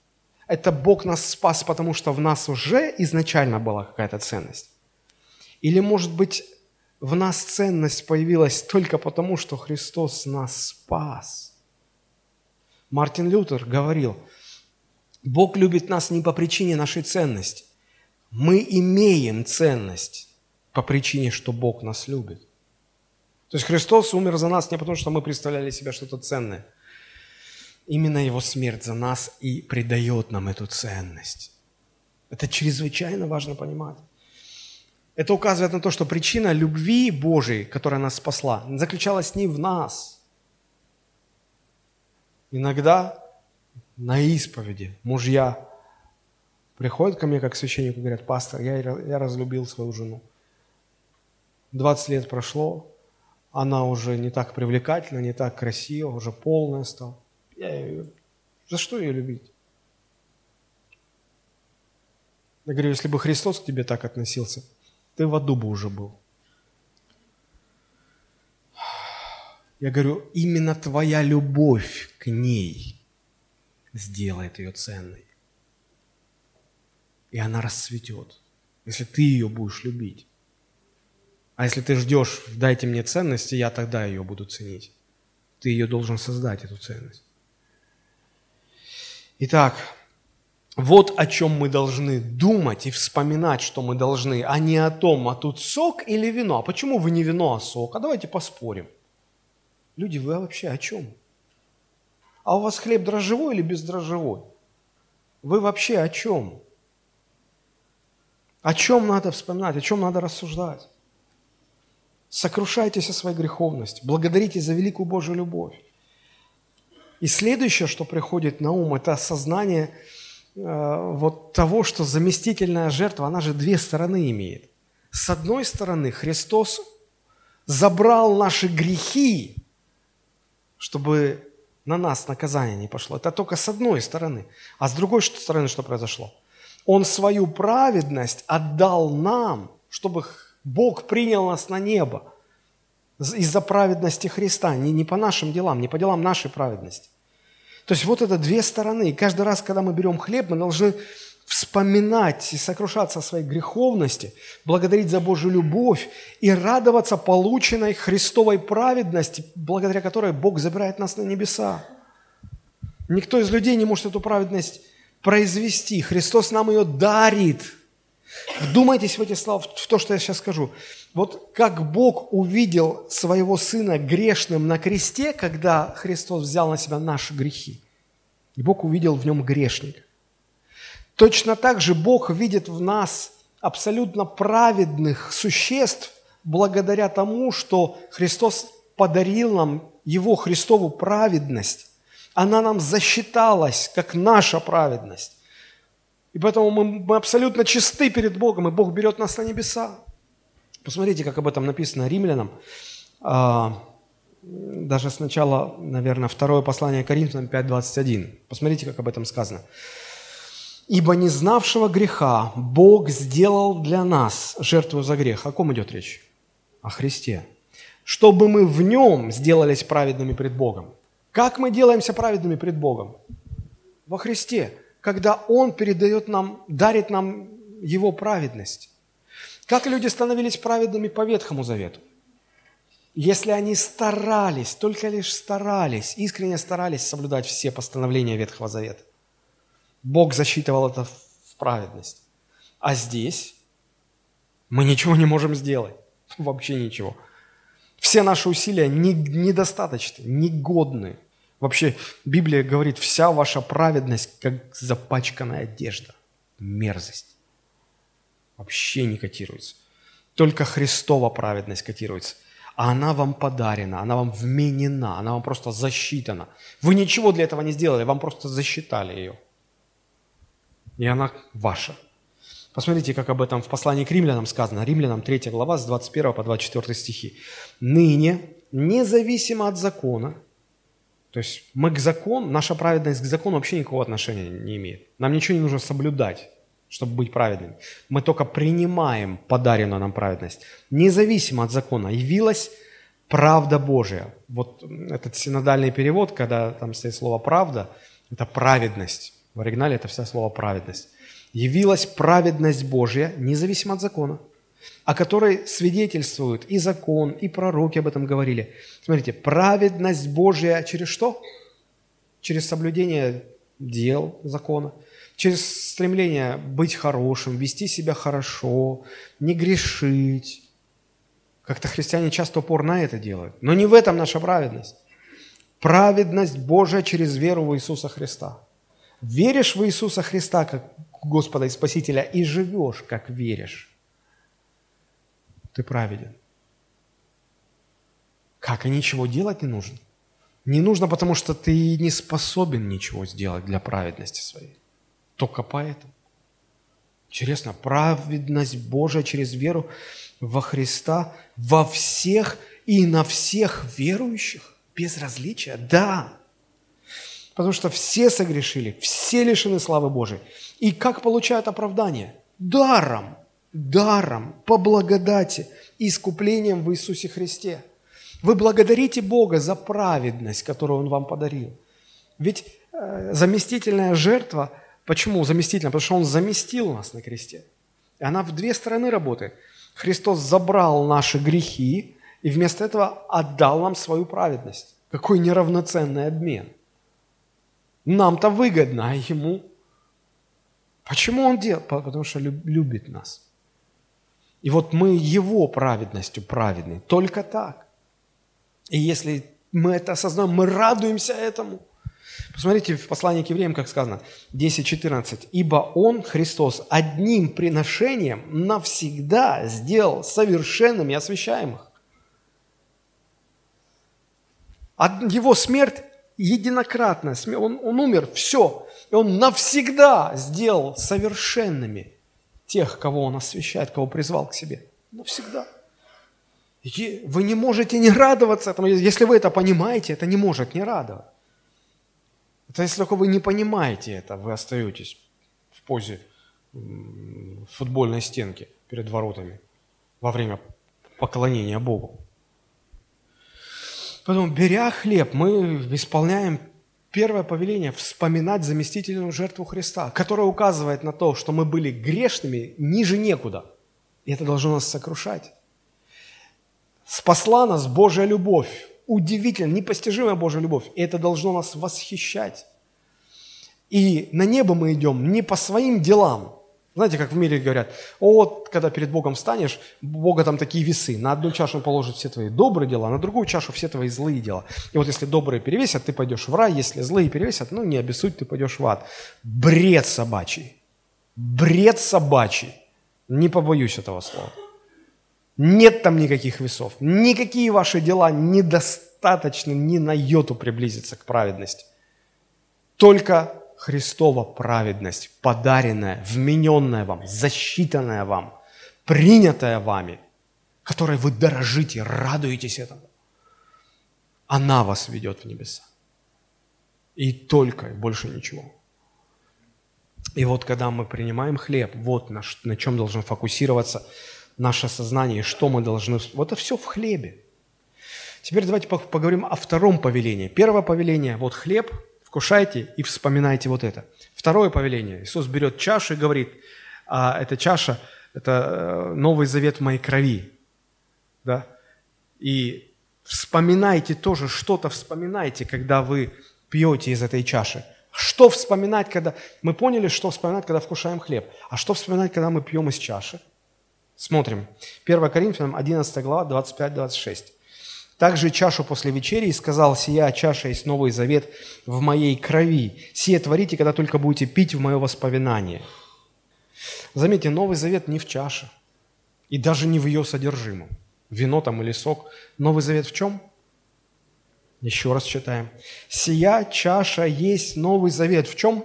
Это Бог нас спас, потому что в нас уже изначально была какая-то ценность? Или, может быть, в нас ценность появилась только потому, что Христос нас спас – Мартин Лютер говорил, Бог любит нас не по причине нашей ценности. Мы имеем ценность по причине, что Бог нас любит. То есть Христос умер за нас не потому, что мы представляли себя что-то ценное. Именно Его смерть за нас и придает нам эту ценность. Это чрезвычайно важно понимать. Это указывает на то, что причина любви Божией, которая нас спасла, заключалась не в нас – Иногда на исповеди мужья приходят ко мне как священник и говорят, пастор, я, я разлюбил свою жену. 20 лет прошло, она уже не так привлекательна, не так красива, уже полная стала. Я ее... За что ее любить? Я говорю, если бы Христос к тебе так относился, ты в аду бы уже был. Я говорю, именно твоя любовь к ней сделает ее ценной. И она расцветет, если ты ее будешь любить. А если ты ждешь, дайте мне ценности, я тогда ее буду ценить. Ты ее должен создать, эту ценность. Итак, вот о чем мы должны думать и вспоминать, что мы должны, а не о том, а тут сок или вино. А почему вы не вино, а сок? А давайте поспорим. Люди, вы вообще о чем? А у вас хлеб дрожжевой или бездрожжевой? Вы вообще о чем? О чем надо вспоминать, о чем надо рассуждать? Сокрушайтесь о своей греховности, благодарите за великую Божью любовь. И следующее, что приходит на ум, это осознание э, вот того, что заместительная жертва, она же две стороны имеет. С одной стороны, Христос забрал наши грехи чтобы на нас наказание не пошло. Это только с одной стороны. А с другой стороны что произошло? Он свою праведность отдал нам, чтобы Бог принял нас на небо из-за праведности Христа, не, не по нашим делам, не по делам нашей праведности. То есть вот это две стороны. И каждый раз, когда мы берем хлеб, мы должны вспоминать и сокрушаться о своей греховности, благодарить за Божью любовь и радоваться полученной Христовой праведности, благодаря которой Бог забирает нас на небеса. Никто из людей не может эту праведность произвести. Христос нам ее дарит. Вдумайтесь в эти слова, в то, что я сейчас скажу. Вот как Бог увидел своего Сына грешным на кресте, когда Христос взял на себя наши грехи. И Бог увидел в нем грешника. Точно так же Бог видит в нас абсолютно праведных существ благодаря тому, что Христос подарил нам Его Христову праведность. Она нам засчиталась, как наша праведность. И поэтому мы, мы абсолютно чисты перед Богом, и Бог берет нас на небеса. Посмотрите, как об этом написано римлянам. А, даже сначала, наверное, второе послание Коринфянам 5.21. Посмотрите, как об этом сказано. «Ибо не знавшего греха Бог сделал для нас жертву за грех». О ком идет речь? О Христе. «Чтобы мы в нем сделались праведными пред Богом». Как мы делаемся праведными пред Богом? Во Христе когда Он передает нам, дарит нам Его праведность. Как люди становились праведными по Ветхому Завету? Если они старались, только лишь старались, искренне старались соблюдать все постановления Ветхого Завета, Бог засчитывал это в праведность. А здесь мы ничего не можем сделать. Вообще ничего. Все наши усилия недостаточны, негодны. Вообще, Библия говорит, вся ваша праведность, как запачканная одежда. Мерзость. Вообще не котируется. Только Христова праведность котируется. А она вам подарена, она вам вменена, она вам просто засчитана. Вы ничего для этого не сделали, вам просто засчитали ее. И она ваша. Посмотрите, как об этом в послании к римлянам сказано. Римлянам 3 глава с 21 по 24 стихи. «Ныне, независимо от закона, то есть мы к закону, наша праведность к закону вообще никакого отношения не имеет. Нам ничего не нужно соблюдать, чтобы быть праведными. Мы только принимаем подаренную нам праведность. Независимо от закона явилась правда Божия. Вот этот синодальный перевод, когда там стоит слово «правда», это праведность. В оригинале это вся слово «праведность». Явилась праведность Божья, независимо от закона – о которой свидетельствуют и закон, и пророки об этом говорили. Смотрите, праведность Божья через что? Через соблюдение дел закона, через стремление быть хорошим, вести себя хорошо, не грешить. Как-то христиане часто упор на это делают. Но не в этом наша праведность. Праведность Божия через веру в Иисуса Христа. Веришь в Иисуса Христа как Господа и Спасителя и живешь, как веришь ты праведен. Как? И ничего делать не нужно? Не нужно, потому что ты не способен ничего сделать для праведности своей. Только поэтому. Интересно, праведность Божия через веру во Христа во всех и на всех верующих без различия? Да. Потому что все согрешили, все лишены славы Божией. И как получают оправдание? Даром даром, по благодати, искуплением в Иисусе Христе. Вы благодарите Бога за праведность, которую Он вам подарил. Ведь э, заместительная жертва, почему заместительная? Потому что Он заместил нас на кресте. И она в две стороны работает. Христос забрал наши грехи и вместо этого отдал нам свою праведность. Какой неравноценный обмен. Нам-то выгодно, а ему... Почему он делает? Потому что любит нас. И вот мы Его праведностью праведны. Только так. И если мы это осознаем, мы радуемся этому. Посмотрите в послании к евреям, как сказано, 10.14. «Ибо Он, Христос, одним приношением навсегда сделал совершенными освящаемых». Его смерть единократная, он, он умер, все. И Он навсегда сделал совершенными тех, кого Он освящает, кого призвал к себе. Навсегда. И вы не можете не радоваться этому. Если вы это понимаете, это не может не радовать. Это если только вы не понимаете это, вы остаетесь в позе футбольной стенки перед воротами во время поклонения Богу. Поэтому, беря хлеб, мы исполняем Первое повеление – вспоминать заместительную жертву Христа, которая указывает на то, что мы были грешными ниже некуда. И это должно нас сокрушать. Спасла нас Божья любовь. Удивительно, непостижимая Божья любовь. И это должно нас восхищать. И на небо мы идем не по своим делам. Знаете, как в мире говорят, вот, когда перед Богом станешь, Бога там такие весы. На одну чашу положит все твои добрые дела, на другую чашу все твои злые дела. И вот если добрые перевесят, ты пойдешь в рай, если злые перевесят, ну не обессудь, ты пойдешь в ад. Бред собачий. Бред собачий. Не побоюсь этого слова. Нет там никаких весов. Никакие ваши дела недостаточны ни на йоту приблизиться к праведности. Только Христова праведность, подаренная, вмененная вам, засчитанная вам, принятая вами, которой вы дорожите, радуетесь этому, она вас ведет в небеса. И только, больше ничего. И вот когда мы принимаем хлеб, вот на, на чем должен фокусироваться наше сознание, что мы должны... Вот это все в хлебе. Теперь давайте поговорим о втором повелении. Первое повеление, вот хлеб, вкушайте и вспоминайте вот это. Второе повеление. Иисус берет чашу и говорит, а эта чаша – это э, новый завет в моей крови. Да? И вспоминайте тоже, что-то вспоминайте, когда вы пьете из этой чаши. Что вспоминать, когда... Мы поняли, что вспоминать, когда вкушаем хлеб. А что вспоминать, когда мы пьем из чаши? Смотрим. 1 Коринфянам 11 глава, 25-26 также чашу после вечери и сказал, «Сия чаша есть Новый Завет в моей крови. Сие творите, когда только будете пить в мое воспоминание». Заметьте, Новый Завет не в чаше и даже не в ее содержимом. Вино там или сок. Новый Завет в чем? Еще раз читаем. «Сия чаша есть Новый Завет». В чем?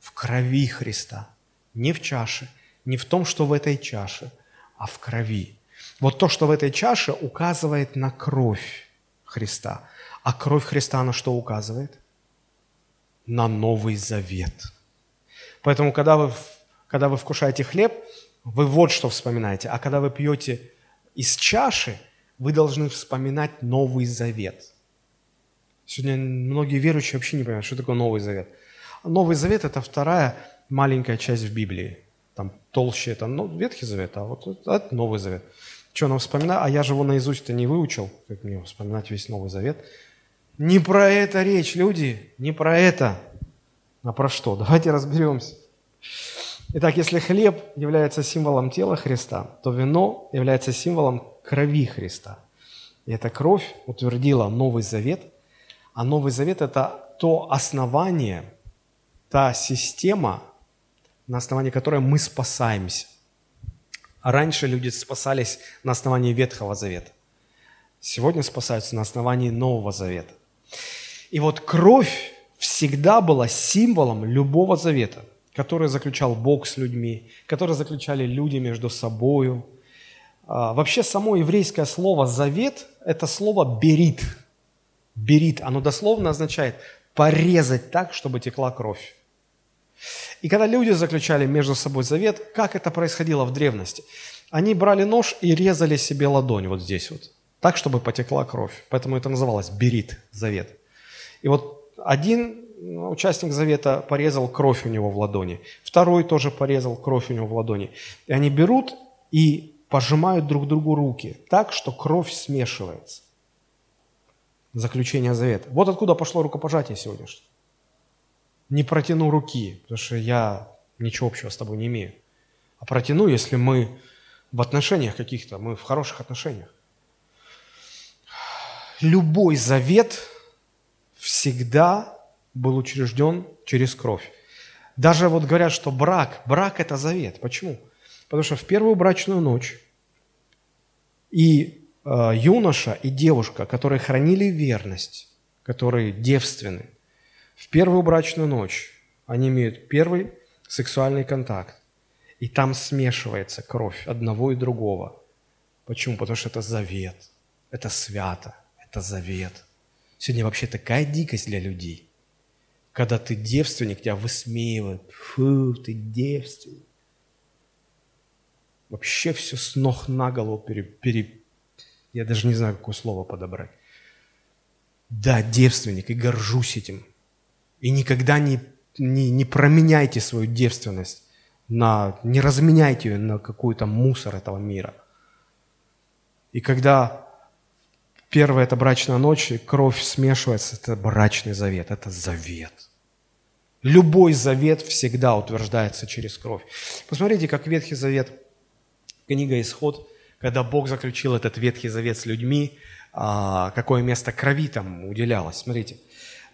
В крови Христа. Не в чаше, не в том, что в этой чаше, а в крови. Вот то, что в этой чаше, указывает на кровь Христа. А кровь Христа на что указывает? На Новый Завет. Поэтому, когда вы, когда вы вкушаете хлеб, вы вот что вспоминаете. А когда вы пьете из чаши, вы должны вспоминать Новый Завет. Сегодня многие верующие вообще не понимают, что такое Новый Завет. Новый Завет – это вторая маленькая часть в Библии. Там толще это ну, Ветхий Завет, а вот это Новый Завет. Что нам вспоминать? А я же его наизусть-то не выучил, как мне вспоминать весь Новый Завет. Не про это речь, люди, не про это. А про что? Давайте разберемся. Итак, если хлеб является символом тела Христа, то вино является символом крови Христа. И эта кровь утвердила Новый Завет, а Новый Завет – это то основание, та система, на основании которой мы спасаемся. Раньше люди спасались на основании Ветхого Завета. Сегодня спасаются на основании Нового Завета. И вот кровь всегда была символом любого завета, который заключал Бог с людьми, который заключали люди между собою. А, вообще само еврейское слово «завет» – это слово «берит». «Берит» – оно дословно означает порезать так, чтобы текла кровь. И когда люди заключали между собой завет, как это происходило в древности? Они брали нож и резали себе ладонь вот здесь вот, так, чтобы потекла кровь. Поэтому это называлось берит, завет. И вот один участник завета порезал кровь у него в ладони, второй тоже порезал кровь у него в ладони. И они берут и пожимают друг другу руки так, что кровь смешивается. Заключение завета. Вот откуда пошло рукопожатие сегодняшнее не протяну руки, потому что я ничего общего с тобой не имею. А протяну, если мы в отношениях каких-то, мы в хороших отношениях. Любой завет всегда был учрежден через кровь. Даже вот говорят, что брак, брак – это завет. Почему? Потому что в первую брачную ночь и э, юноша, и девушка, которые хранили верность, которые девственны, в первую брачную ночь они имеют первый сексуальный контакт, и там смешивается кровь одного и другого. Почему? Потому что это завет, это свято, это завет. Сегодня вообще такая дикость для людей. Когда ты девственник, тебя высмеивают. Фу, ты девственник. Вообще все с ног на голову пере, пере... Я даже не знаю, какое слово подобрать. Да, девственник, и горжусь этим. И никогда не, не, не променяйте свою девственность, на, не разменяйте ее на какой-то мусор этого мира. И когда первая это брачная ночь, и кровь смешивается, это брачный завет, это завет. Любой завет всегда утверждается через кровь. Посмотрите, как Ветхий Завет, книга Исход, когда Бог заключил этот Ветхий Завет с людьми, а, какое место крови там уделялось. Смотрите,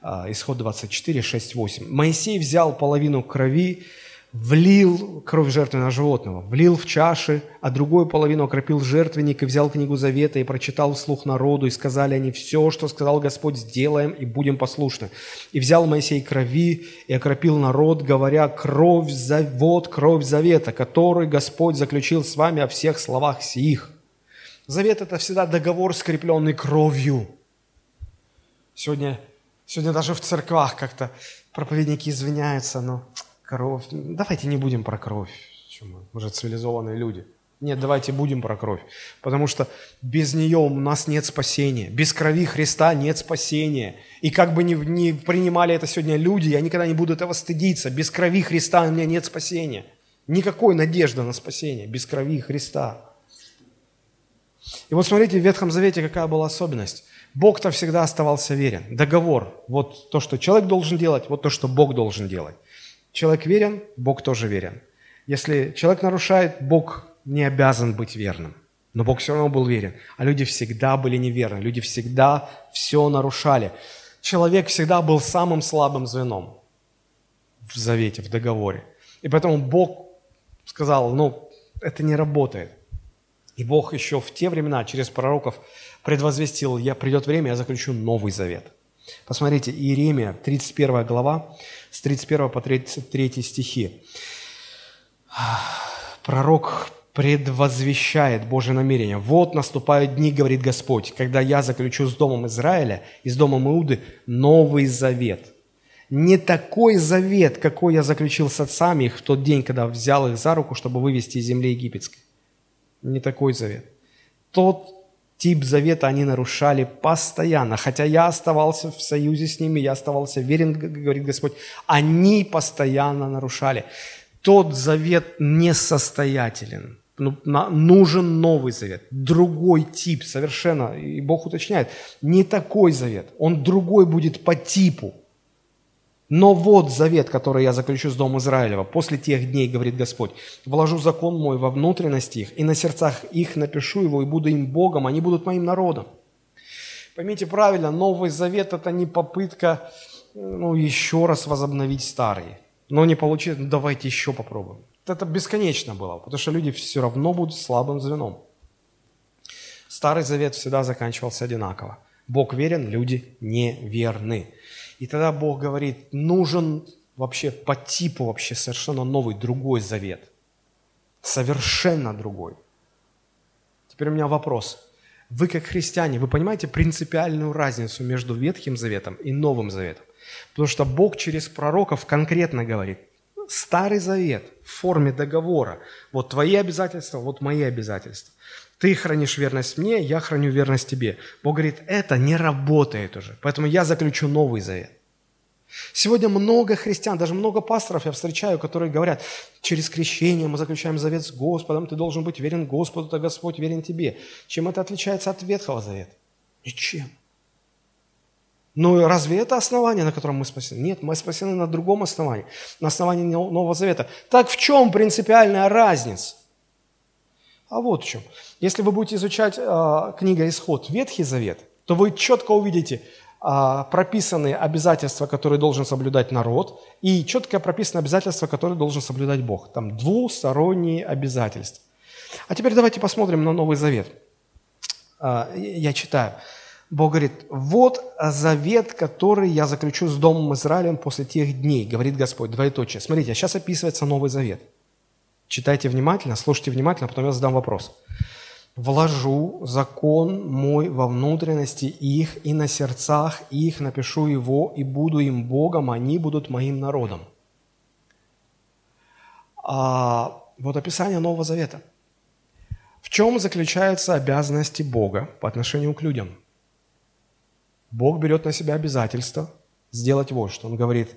Исход 24, 6, 8. «Моисей взял половину крови влил кровь жертвенного животного, влил в чаши, а другую половину окропил жертвенник и взял книгу Завета и прочитал вслух народу, и сказали они, все, что сказал Господь, сделаем и будем послушны. И взял Моисей крови и окропил народ, говоря, кровь, вот кровь Завета, который Господь заключил с вами о всех словах сих. Завет – это всегда договор, скрепленный кровью. Сегодня, сегодня даже в церквах как-то проповедники извиняются, но Кровь. Давайте не будем про кровь. Мы же цивилизованные люди. Нет, давайте будем про кровь. Потому что без нее у нас нет спасения. Без крови Христа нет спасения. И как бы ни, ни принимали это сегодня люди, я никогда не буду этого стыдиться. Без крови Христа у меня нет спасения. Никакой надежды на спасение без крови Христа. И вот смотрите, в Ветхом Завете какая была особенность. Бог-то всегда оставался верен. Договор. Вот то, что человек должен делать, вот то, что Бог должен делать. Человек верен, Бог тоже верен. Если человек нарушает, Бог не обязан быть верным. Но Бог все равно был верен. А люди всегда были неверны. Люди всегда все нарушали. Человек всегда был самым слабым звеном в завете, в договоре. И поэтому Бог сказал, ну, это не работает. И Бог еще в те времена через пророков предвозвестил, я придет время, я заключу новый завет – Посмотрите, Иеремия, 31 глава, с 31 по 33 стихи. Пророк предвозвещает Божье намерение. «Вот наступают дни, говорит Господь, когда я заключу с домом Израиля и с домом Иуды новый завет. Не такой завет, какой я заключил с отцами их в тот день, когда взял их за руку, чтобы вывести из земли египетской. Не такой завет. Тот тип завета они нарушали постоянно. Хотя я оставался в союзе с ними, я оставался верен, говорит Господь, они постоянно нарушали. Тот завет несостоятелен. Ну, нужен новый завет, другой тип совершенно. И Бог уточняет, не такой завет, он другой будет по типу. Но вот завет, который я заключу с Домом Израилева. После тех дней, говорит Господь, вложу закон мой во внутренности их, и на сердцах их напишу его, и буду им Богом, они будут моим народом. Поймите правильно, Новый Завет – это не попытка ну, еще раз возобновить старый. Но не получилось, ну, давайте еще попробуем. Это бесконечно было, потому что люди все равно будут слабым звеном. Старый Завет всегда заканчивался одинаково. Бог верен, люди неверны. И тогда Бог говорит, нужен вообще по типу вообще совершенно новый, другой завет. Совершенно другой. Теперь у меня вопрос. Вы как христиане, вы понимаете принципиальную разницу между Ветхим Заветом и Новым Заветом? Потому что Бог через пророков конкретно говорит, Старый Завет в форме договора, вот твои обязательства, вот мои обязательства. Ты хранишь верность мне, я храню верность тебе. Бог говорит, это не работает уже, поэтому я заключу новый завет. Сегодня много христиан, даже много пасторов я встречаю, которые говорят, через крещение мы заключаем завет с Господом, ты должен быть верен Господу, то Господь верен тебе. Чем это отличается от Ветхого Завета? Ничем. Но разве это основание, на котором мы спасены? Нет, мы спасены на другом основании, на основании Нового Завета. Так в чем принципиальная разница? А вот в чем. Если вы будете изучать э, книга Исход, Ветхий Завет, то вы четко увидите э, прописанные обязательства, которые должен соблюдать народ, и четко прописаны обязательства, которые должен соблюдать Бог. Там двусторонние обязательства. А теперь давайте посмотрим на Новый Завет. Э, я читаю. Бог говорит, вот завет, который я заключу с Домом Израилем после тех дней, говорит Господь, двоеточие. Смотрите, сейчас описывается Новый Завет – Читайте внимательно, слушайте внимательно, а потом я задам вопрос. «Вложу закон мой во внутренности их, и на сердцах их напишу его, и буду им Богом, они будут моим народом». А, вот описание Нового Завета. В чем заключаются обязанности Бога по отношению к людям? Бог берет на себя обязательство сделать вот что. Он говорит,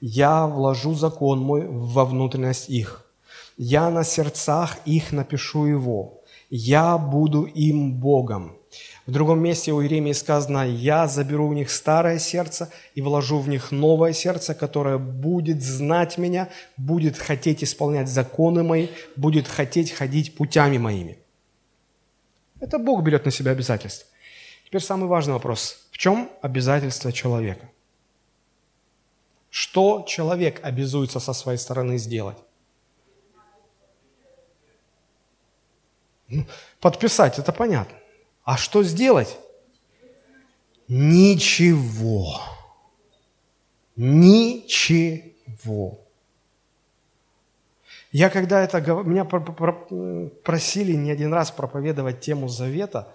«Я вложу закон мой во внутренность их, я на сердцах их напишу его, Я буду им Богом. В другом месте у Иеремии сказано, «Я заберу у них старое сердце и вложу в них новое сердце, которое будет знать меня, будет хотеть исполнять законы мои, будет хотеть ходить путями моими». Это Бог берет на себя обязательства. Теперь самый важный вопрос. В чем обязательство человека? Что человек обязуется со своей стороны сделать? Подписать, это понятно. А что сделать? Ничего. Ничего. Я когда это меня просили не один раз проповедовать тему завета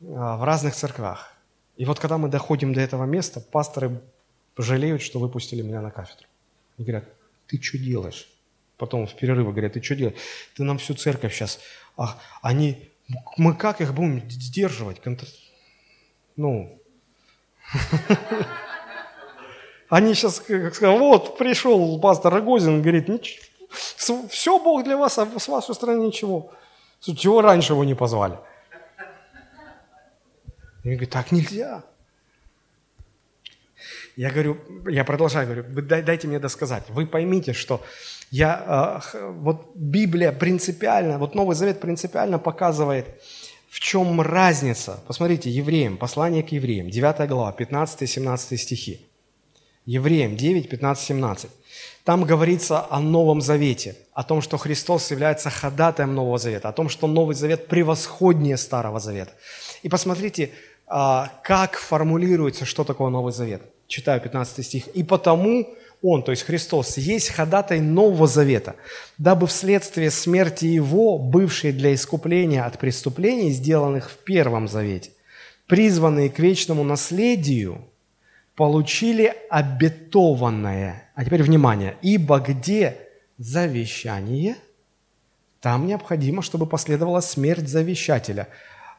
а, в разных церквах. И вот когда мы доходим до этого места, пасторы жалеют, что выпустили меня на кафедру. И говорят, ты что делаешь? Потом в перерывы говорят, ты что делаешь? Ты нам всю церковь сейчас... А, они мы как их будем сдерживать? Ну, они сейчас скажут, вот пришел пастор Рогозин, говорит, все Бог для вас, а с вашей стороны ничего. Чего раньше его не позвали? И говорит, так нельзя. Я говорю, я продолжаю, говорю, вы дайте мне досказать. Вы поймите, что я, э, вот Библия принципиально, вот Новый Завет принципиально показывает, в чем разница. Посмотрите, Евреям, послание к Евреям, 9 глава, 15-17 стихи. Евреям 9, 15, 17. Там говорится о Новом Завете, о том, что Христос является ходатаем Нового Завета, о том, что Новый Завет превосходнее Старого Завета. И посмотрите, а, как формулируется, что такое Новый Завет. Читаю 15 стих. «И потому он, то есть Христос, есть ходатай Нового Завета, дабы вследствие смерти Его, бывшие для искупления от преступлений, сделанных в Первом Завете, призванные к вечному наследию, получили обетованное. А теперь внимание. Ибо где завещание, там необходимо, чтобы последовала смерть завещателя.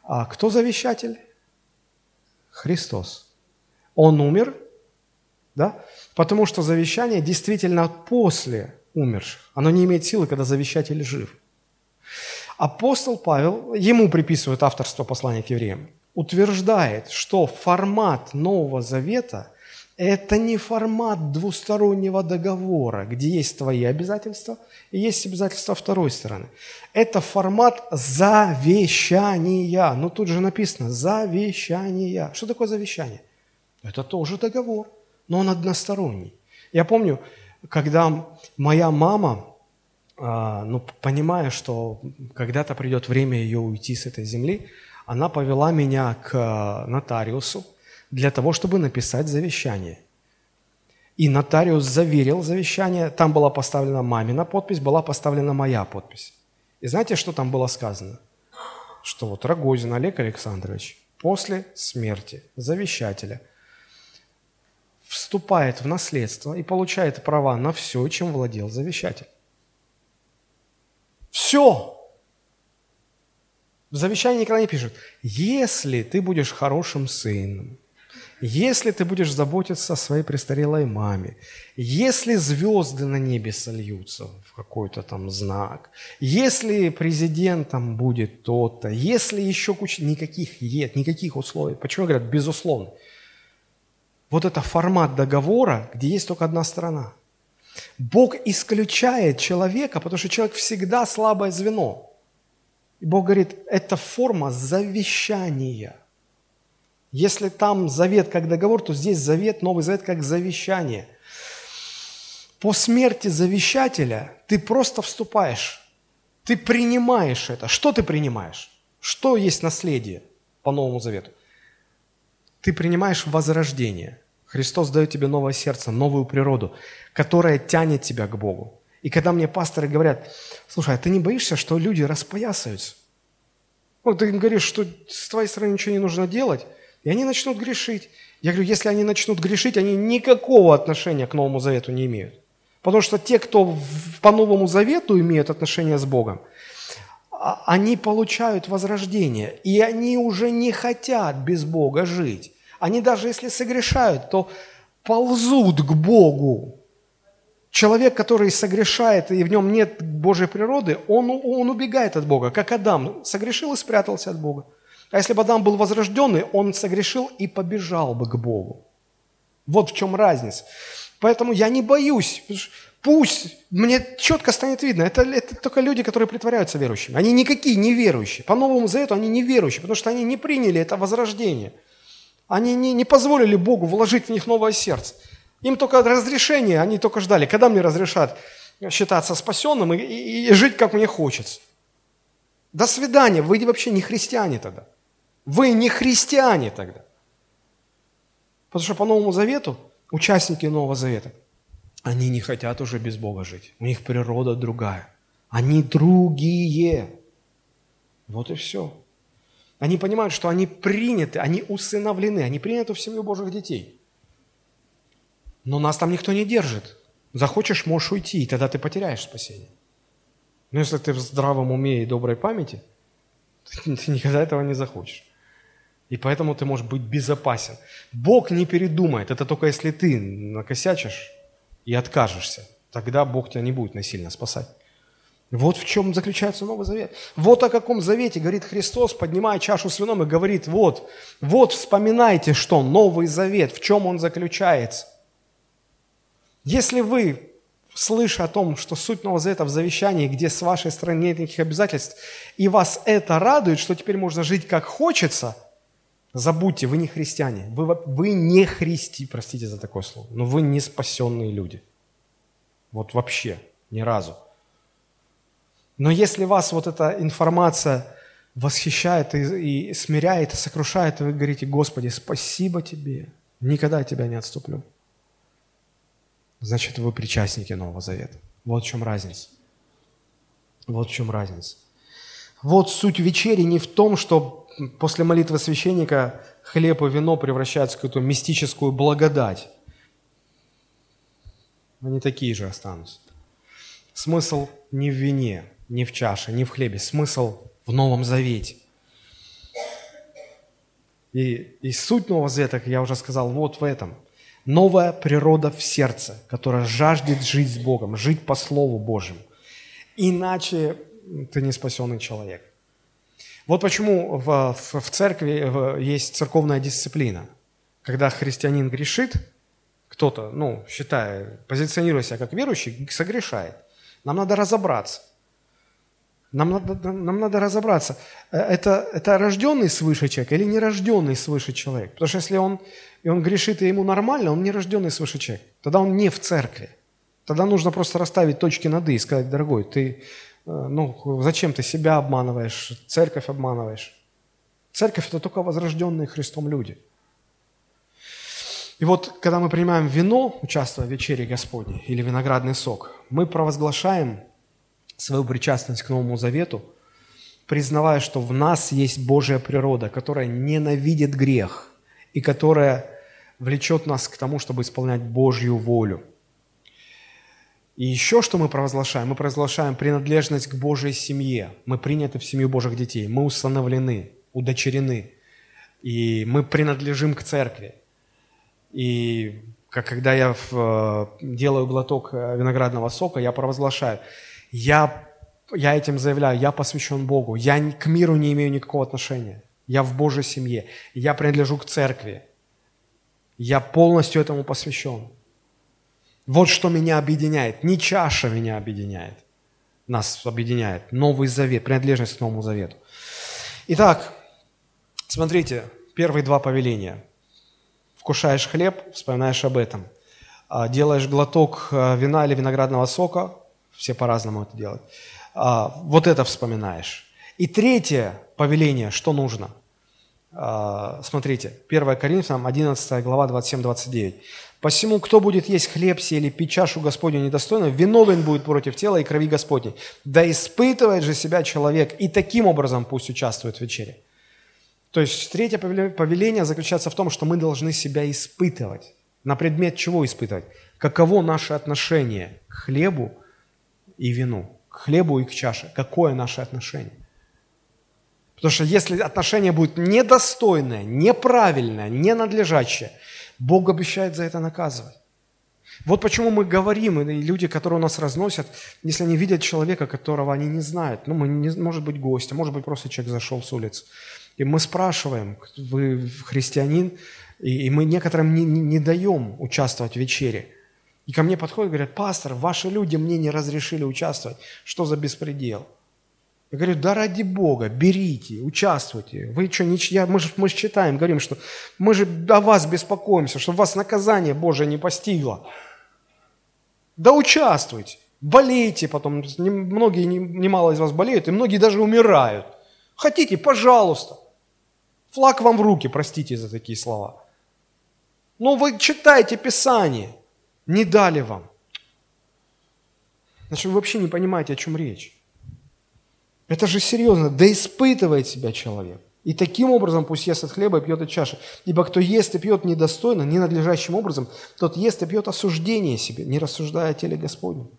А кто завещатель? Христос. Он умер, да? Потому что завещание действительно после умерших. Оно не имеет силы, когда завещатель жив. Апостол Павел, ему приписывают авторство послания к евреям, утверждает, что формат Нового Завета – это не формат двустороннего договора, где есть твои обязательства и есть обязательства второй стороны. Это формат завещания. Ну, тут же написано «завещания». Что такое завещание? Это тоже договор но он односторонний. Я помню, когда моя мама, а, ну, понимая, что когда-то придет время ее уйти с этой земли, она повела меня к нотариусу для того, чтобы написать завещание. И нотариус заверил завещание, там была поставлена мамина подпись, была поставлена моя подпись. И знаете, что там было сказано? Что вот Рогозин Олег Александрович после смерти завещателя – вступает в наследство и получает права на все, чем владел завещатель. Все. В завещании никогда не пишут, если ты будешь хорошим сыном, если ты будешь заботиться о своей престарелой маме, если звезды на небе сольются в какой-то там знак, если президентом будет то-то, если еще куча... Никаких нет, никаких условий. Почему говорят безусловно? Вот это формат договора, где есть только одна сторона. Бог исключает человека, потому что человек всегда слабое звено. И Бог говорит, это форма завещания. Если там завет как договор, то здесь завет, Новый Завет как завещание. По смерти завещателя ты просто вступаешь, ты принимаешь это. Что ты принимаешь? Что есть наследие по Новому Завету? Ты принимаешь возрождение. Христос дает тебе новое сердце, новую природу, которая тянет тебя к Богу. И когда мне пасторы говорят, слушай, а ты не боишься, что люди распоясаются? Вот ты им говоришь, что с твоей стороны ничего не нужно делать, и они начнут грешить. Я говорю, если они начнут грешить, они никакого отношения к Новому Завету не имеют. Потому что те, кто по Новому Завету имеют отношение с Богом, а, они получают возрождение, и они уже не хотят без Бога жить. Они даже если согрешают, то ползут к Богу. Человек, который согрешает, и в нем нет Божьей природы, он, он убегает от Бога, как Адам. Согрешил и спрятался от Бога. А если бы Адам был возрожденный, он согрешил и побежал бы к Богу. Вот в чем разница. Поэтому я не боюсь. Пусть мне четко станет видно, это, это только люди, которые притворяются верующими. Они никакие не верующие. По Новому Завету они не верующие, потому что они не приняли это возрождение. Они не, не позволили Богу вложить в них новое сердце. Им только разрешение, они только ждали, когда мне разрешат считаться спасенным и, и, и жить, как мне хочется. До свидания, вы вообще не христиане тогда. Вы не христиане тогда. Потому что по Новому Завету, участники Нового Завета, они не хотят уже без Бога жить. У них природа другая. Они другие. Вот и все. Они понимают, что они приняты, они усыновлены, они приняты в семью Божьих детей. Но нас там никто не держит. Захочешь, можешь уйти, и тогда ты потеряешь спасение. Но если ты в здравом уме и доброй памяти, ты, ты никогда этого не захочешь. И поэтому ты можешь быть безопасен. Бог не передумает. Это только если ты накосячишь и откажешься. Тогда Бог тебя не будет насильно спасать. Вот в чем заключается Новый Завет. Вот о каком завете говорит Христос, поднимая чашу с вином и говорит, вот, вот вспоминайте, что Новый Завет, в чем он заключается. Если вы, слыша о том, что суть Нового Завета в завещании, где с вашей стороны нет никаких обязательств, и вас это радует, что теперь можно жить как хочется, забудьте, вы не христиане, вы, вы не христи, простите за такое слово, но вы не спасенные люди. Вот вообще, ни разу. Но если вас вот эта информация восхищает и, и смиряет, и сокрушает, и вы говорите, Господи, спасибо Тебе, никогда Тебя не отступлю, значит, вы причастники Нового Завета. Вот в чем разница. Вот в чем разница. Вот суть вечери не в том, что после молитвы священника хлеб и вино превращаются в какую-то мистическую благодать. Они такие же останутся. Смысл не в вине, не в чаше, не в хлебе. Смысл в Новом Завете. И, и суть Нового Завета, как я уже сказал, вот в этом. Новая природа в сердце, которая жаждет жить с Богом, жить по Слову Божьему. Иначе ты не спасенный человек. Вот почему в, в, в церкви есть церковная дисциплина. Когда христианин грешит, кто-то, ну, считая, позиционируя себя как верующий, согрешает. Нам надо разобраться. Нам надо, нам надо разобраться, э, это, это рожденный свыше человек или нерожденный свыше человек. Потому что если он, и он грешит, и ему нормально, он нерожденный свыше человек. Тогда он не в церкви. Тогда нужно просто расставить точки над «и» и сказать, дорогой, ты, э, ну, зачем ты себя обманываешь, церковь обманываешь? Церковь – это только возрожденные Христом люди. И вот, когда мы принимаем вино, участвуя в вечере Господней, или виноградный сок, мы провозглашаем свою причастность к Новому Завету, признавая, что в нас есть Божья природа, которая ненавидит грех и которая влечет нас к тому, чтобы исполнять Божью волю. И еще что мы провозглашаем? Мы провозглашаем принадлежность к Божьей семье. Мы приняты в семью Божьих детей. Мы установлены, удочерены. И мы принадлежим к церкви. И как когда я в, э, делаю глоток э, виноградного сока, я провозглашаю – я, я этим заявляю, я посвящен Богу, я к миру не имею никакого отношения, я в Божьей семье, я принадлежу к церкви, я полностью этому посвящен. Вот что меня объединяет, не чаша меня объединяет, нас объединяет, Новый Завет, принадлежность к Новому Завету. Итак, смотрите, первые два повеления. Вкушаешь хлеб, вспоминаешь об этом. А, делаешь глоток а, вина или виноградного сока, все по-разному это делают. А, вот это вспоминаешь. И третье повеление, что нужно? А, смотрите, 1 Коринфянам 11 глава 27-29. «Посему, кто будет есть хлеб сей или пить чашу Господню недостойно, виновен будет против тела и крови Господней. Да испытывает же себя человек, и таким образом пусть участвует в вечере». То есть третье повеление заключается в том, что мы должны себя испытывать. На предмет чего испытывать? Каково наше отношение к хлебу, и вину, к хлебу и к чаше. Какое наше отношение? Потому что если отношение будет недостойное, неправильное, ненадлежащее, Бог обещает за это наказывать. Вот почему мы говорим, и люди, которые у нас разносят, если они видят человека, которого они не знают, ну, мы не, может быть гость, а может быть просто человек зашел с улицы, и мы спрашиваем, вы христианин, и, мы некоторым не, не, не даем участвовать в вечере. И ко мне подходят говорят, пастор, ваши люди мне не разрешили участвовать. Что за беспредел? Я говорю, да ради Бога, берите, участвуйте. Вы что, не, я, мы, же, мы же читаем, говорим, что мы же о вас беспокоимся, чтобы вас наказание Божие не постигло. Да участвуйте, болейте потом. Многие, немало из вас болеют, и многие даже умирают. Хотите, пожалуйста. Флаг вам в руки, простите за такие слова. Но вы читаете Писание, не дали вам. Значит, вы вообще не понимаете, о чем речь. Это же серьезно. Да испытывает себя человек. И таким образом пусть ест от хлеба и пьет от чаши. Ибо кто ест и пьет недостойно, ненадлежащим образом, тот ест и пьет осуждение себе, не рассуждая о теле Господнем.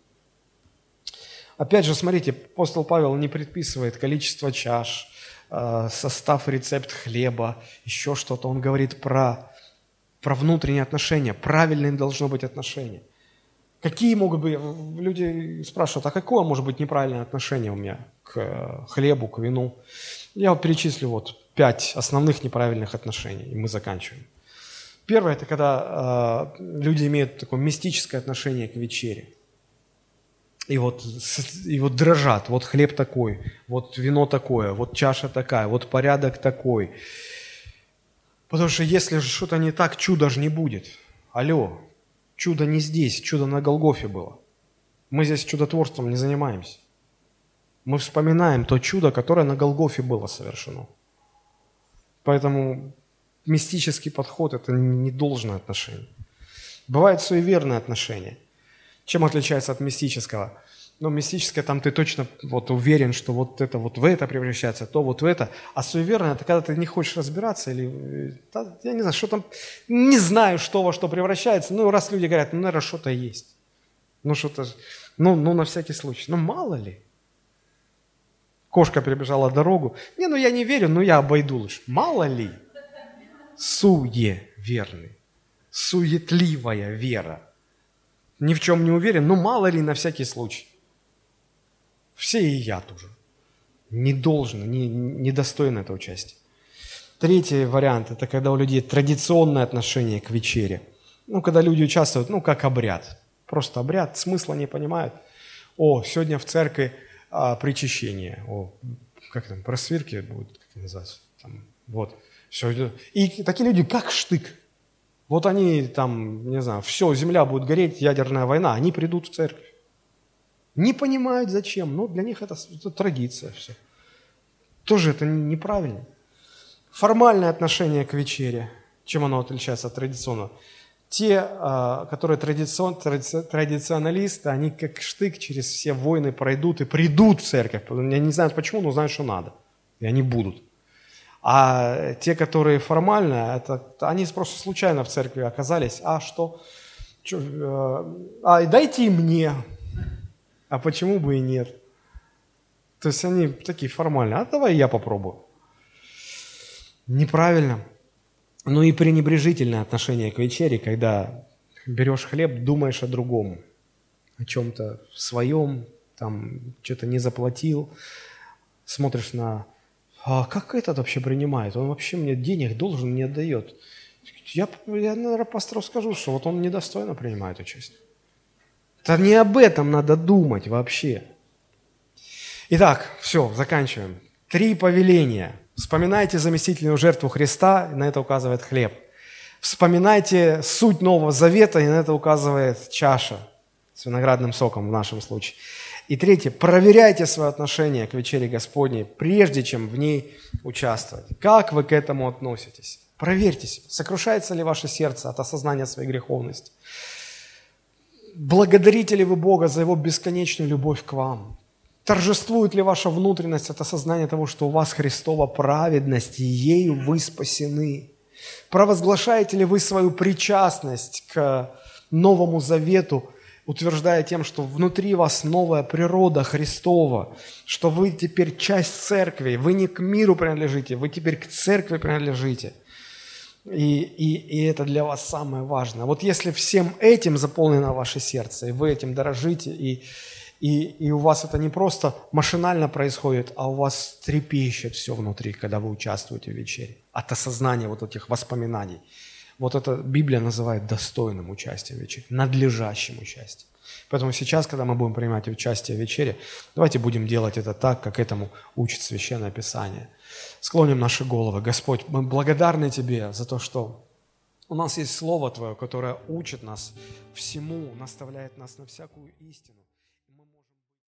Опять же, смотрите, апостол Павел не предписывает количество чаш, э, состав, рецепт хлеба, еще что-то. Он говорит про, про внутренние отношения, правильные должно быть отношения. Какие могут быть, люди спрашивают, а какое может быть неправильное отношение у меня к э, хлебу, к вину? Я вот перечислю вот пять основных неправильных отношений, и мы заканчиваем. Первое – это когда э, люди имеют такое мистическое отношение к вечере. И вот, и вот дрожат, вот хлеб такой, вот вино такое, вот чаша такая, вот порядок такой. Потому что если что-то не так, чуда же не будет. Алло, Чудо не здесь, чудо на Голгофе было. Мы здесь чудотворством не занимаемся. Мы вспоминаем то чудо, которое на Голгофе было совершено. Поэтому мистический подход – это не должное отношение. Бывает суеверное отношение. Чем отличается от мистического? Ну, мистическое, там ты точно вот уверен, что вот это вот в это превращается, то вот в это. А суеверное, это когда ты не хочешь разбираться или, я не знаю, что там, не знаю, что во что превращается. Ну, раз люди говорят, ну, наверное, что-то есть. Ну, что-то, ну, ну, на всякий случай. Ну, мало ли. Кошка перебежала дорогу. Не, ну, я не верю, но я обойду лишь. Мало ли. Суеверный. Суетливая вера. Ни в чем не уверен, но мало ли на всякий случай. Все и я тоже. Не должно, не, не достойно этого участия. Третий вариант – это когда у людей традиционное отношение к вечере. Ну, когда люди участвуют, ну, как обряд. Просто обряд, смысла не понимают. О, сегодня в церкви а, причащение. О, как там, просвирки будет, как называется. Там, вот. Все. И такие люди, как штык. Вот они там, не знаю, все, земля будет гореть, ядерная война, они придут в церковь. Не понимают зачем, но для них это, это традиция все. Тоже это неправильно. Формальное отношение к вечере, чем оно отличается от традиционного? Те, а, которые традицион, традиционалисты, они как штык через все войны пройдут и придут в церковь. Я не знаю почему, но знают, что надо. И они будут. А те, которые формально, это, они просто случайно в церкви оказались. А что? что э, а дайте и мне. А почему бы и нет? То есть они такие формальные. А давай я попробую. Неправильно. Ну и пренебрежительное отношение к вечере, когда берешь хлеб, думаешь о другом, о чем-то своем, там что-то не заплатил, смотришь на, а как этот вообще принимает? Он вообще мне денег должен, не отдает. Я, я наверное, пастору скажу, что вот он недостойно принимает участие. Это не об этом надо думать вообще. Итак, все, заканчиваем. Три повеления. Вспоминайте заместительную жертву Христа, и на это указывает хлеб. Вспоминайте суть Нового Завета, и на это указывает чаша с виноградным соком в нашем случае. И третье, проверяйте свое отношение к вечере Господней, прежде чем в ней участвовать. Как вы к этому относитесь? Проверьте себя, сокрушается ли ваше сердце от осознания своей греховности. Благодарите ли вы Бога за Его бесконечную любовь к вам? Торжествует ли ваша внутренность от осознания того, что у вас Христова праведность, и ею вы спасены? Провозглашаете ли вы свою причастность к Новому Завету, утверждая тем, что внутри вас новая природа Христова, что вы теперь часть церкви, вы не к миру принадлежите, вы теперь к церкви принадлежите – И, и, и это для вас самое важное. Вот если всем этим заполнено ваше сердце, и вы этим дорожите, и, и, и у вас это не просто машинально происходит, а у вас трепещет все внутри, когда вы участвуете в вечере, от осознания вот этих воспоминаний. Вот это Библия называет достойным участием в вечере, надлежащим участием. Поэтому сейчас, когда мы будем принимать участие в вечере, давайте будем делать это так, как этому учит Священное Писание. Склоним наши головы. Господь, мы благодарны Тебе за то, что у нас есть Слово Твое, которое учит нас всему, наставляет нас на всякую истину.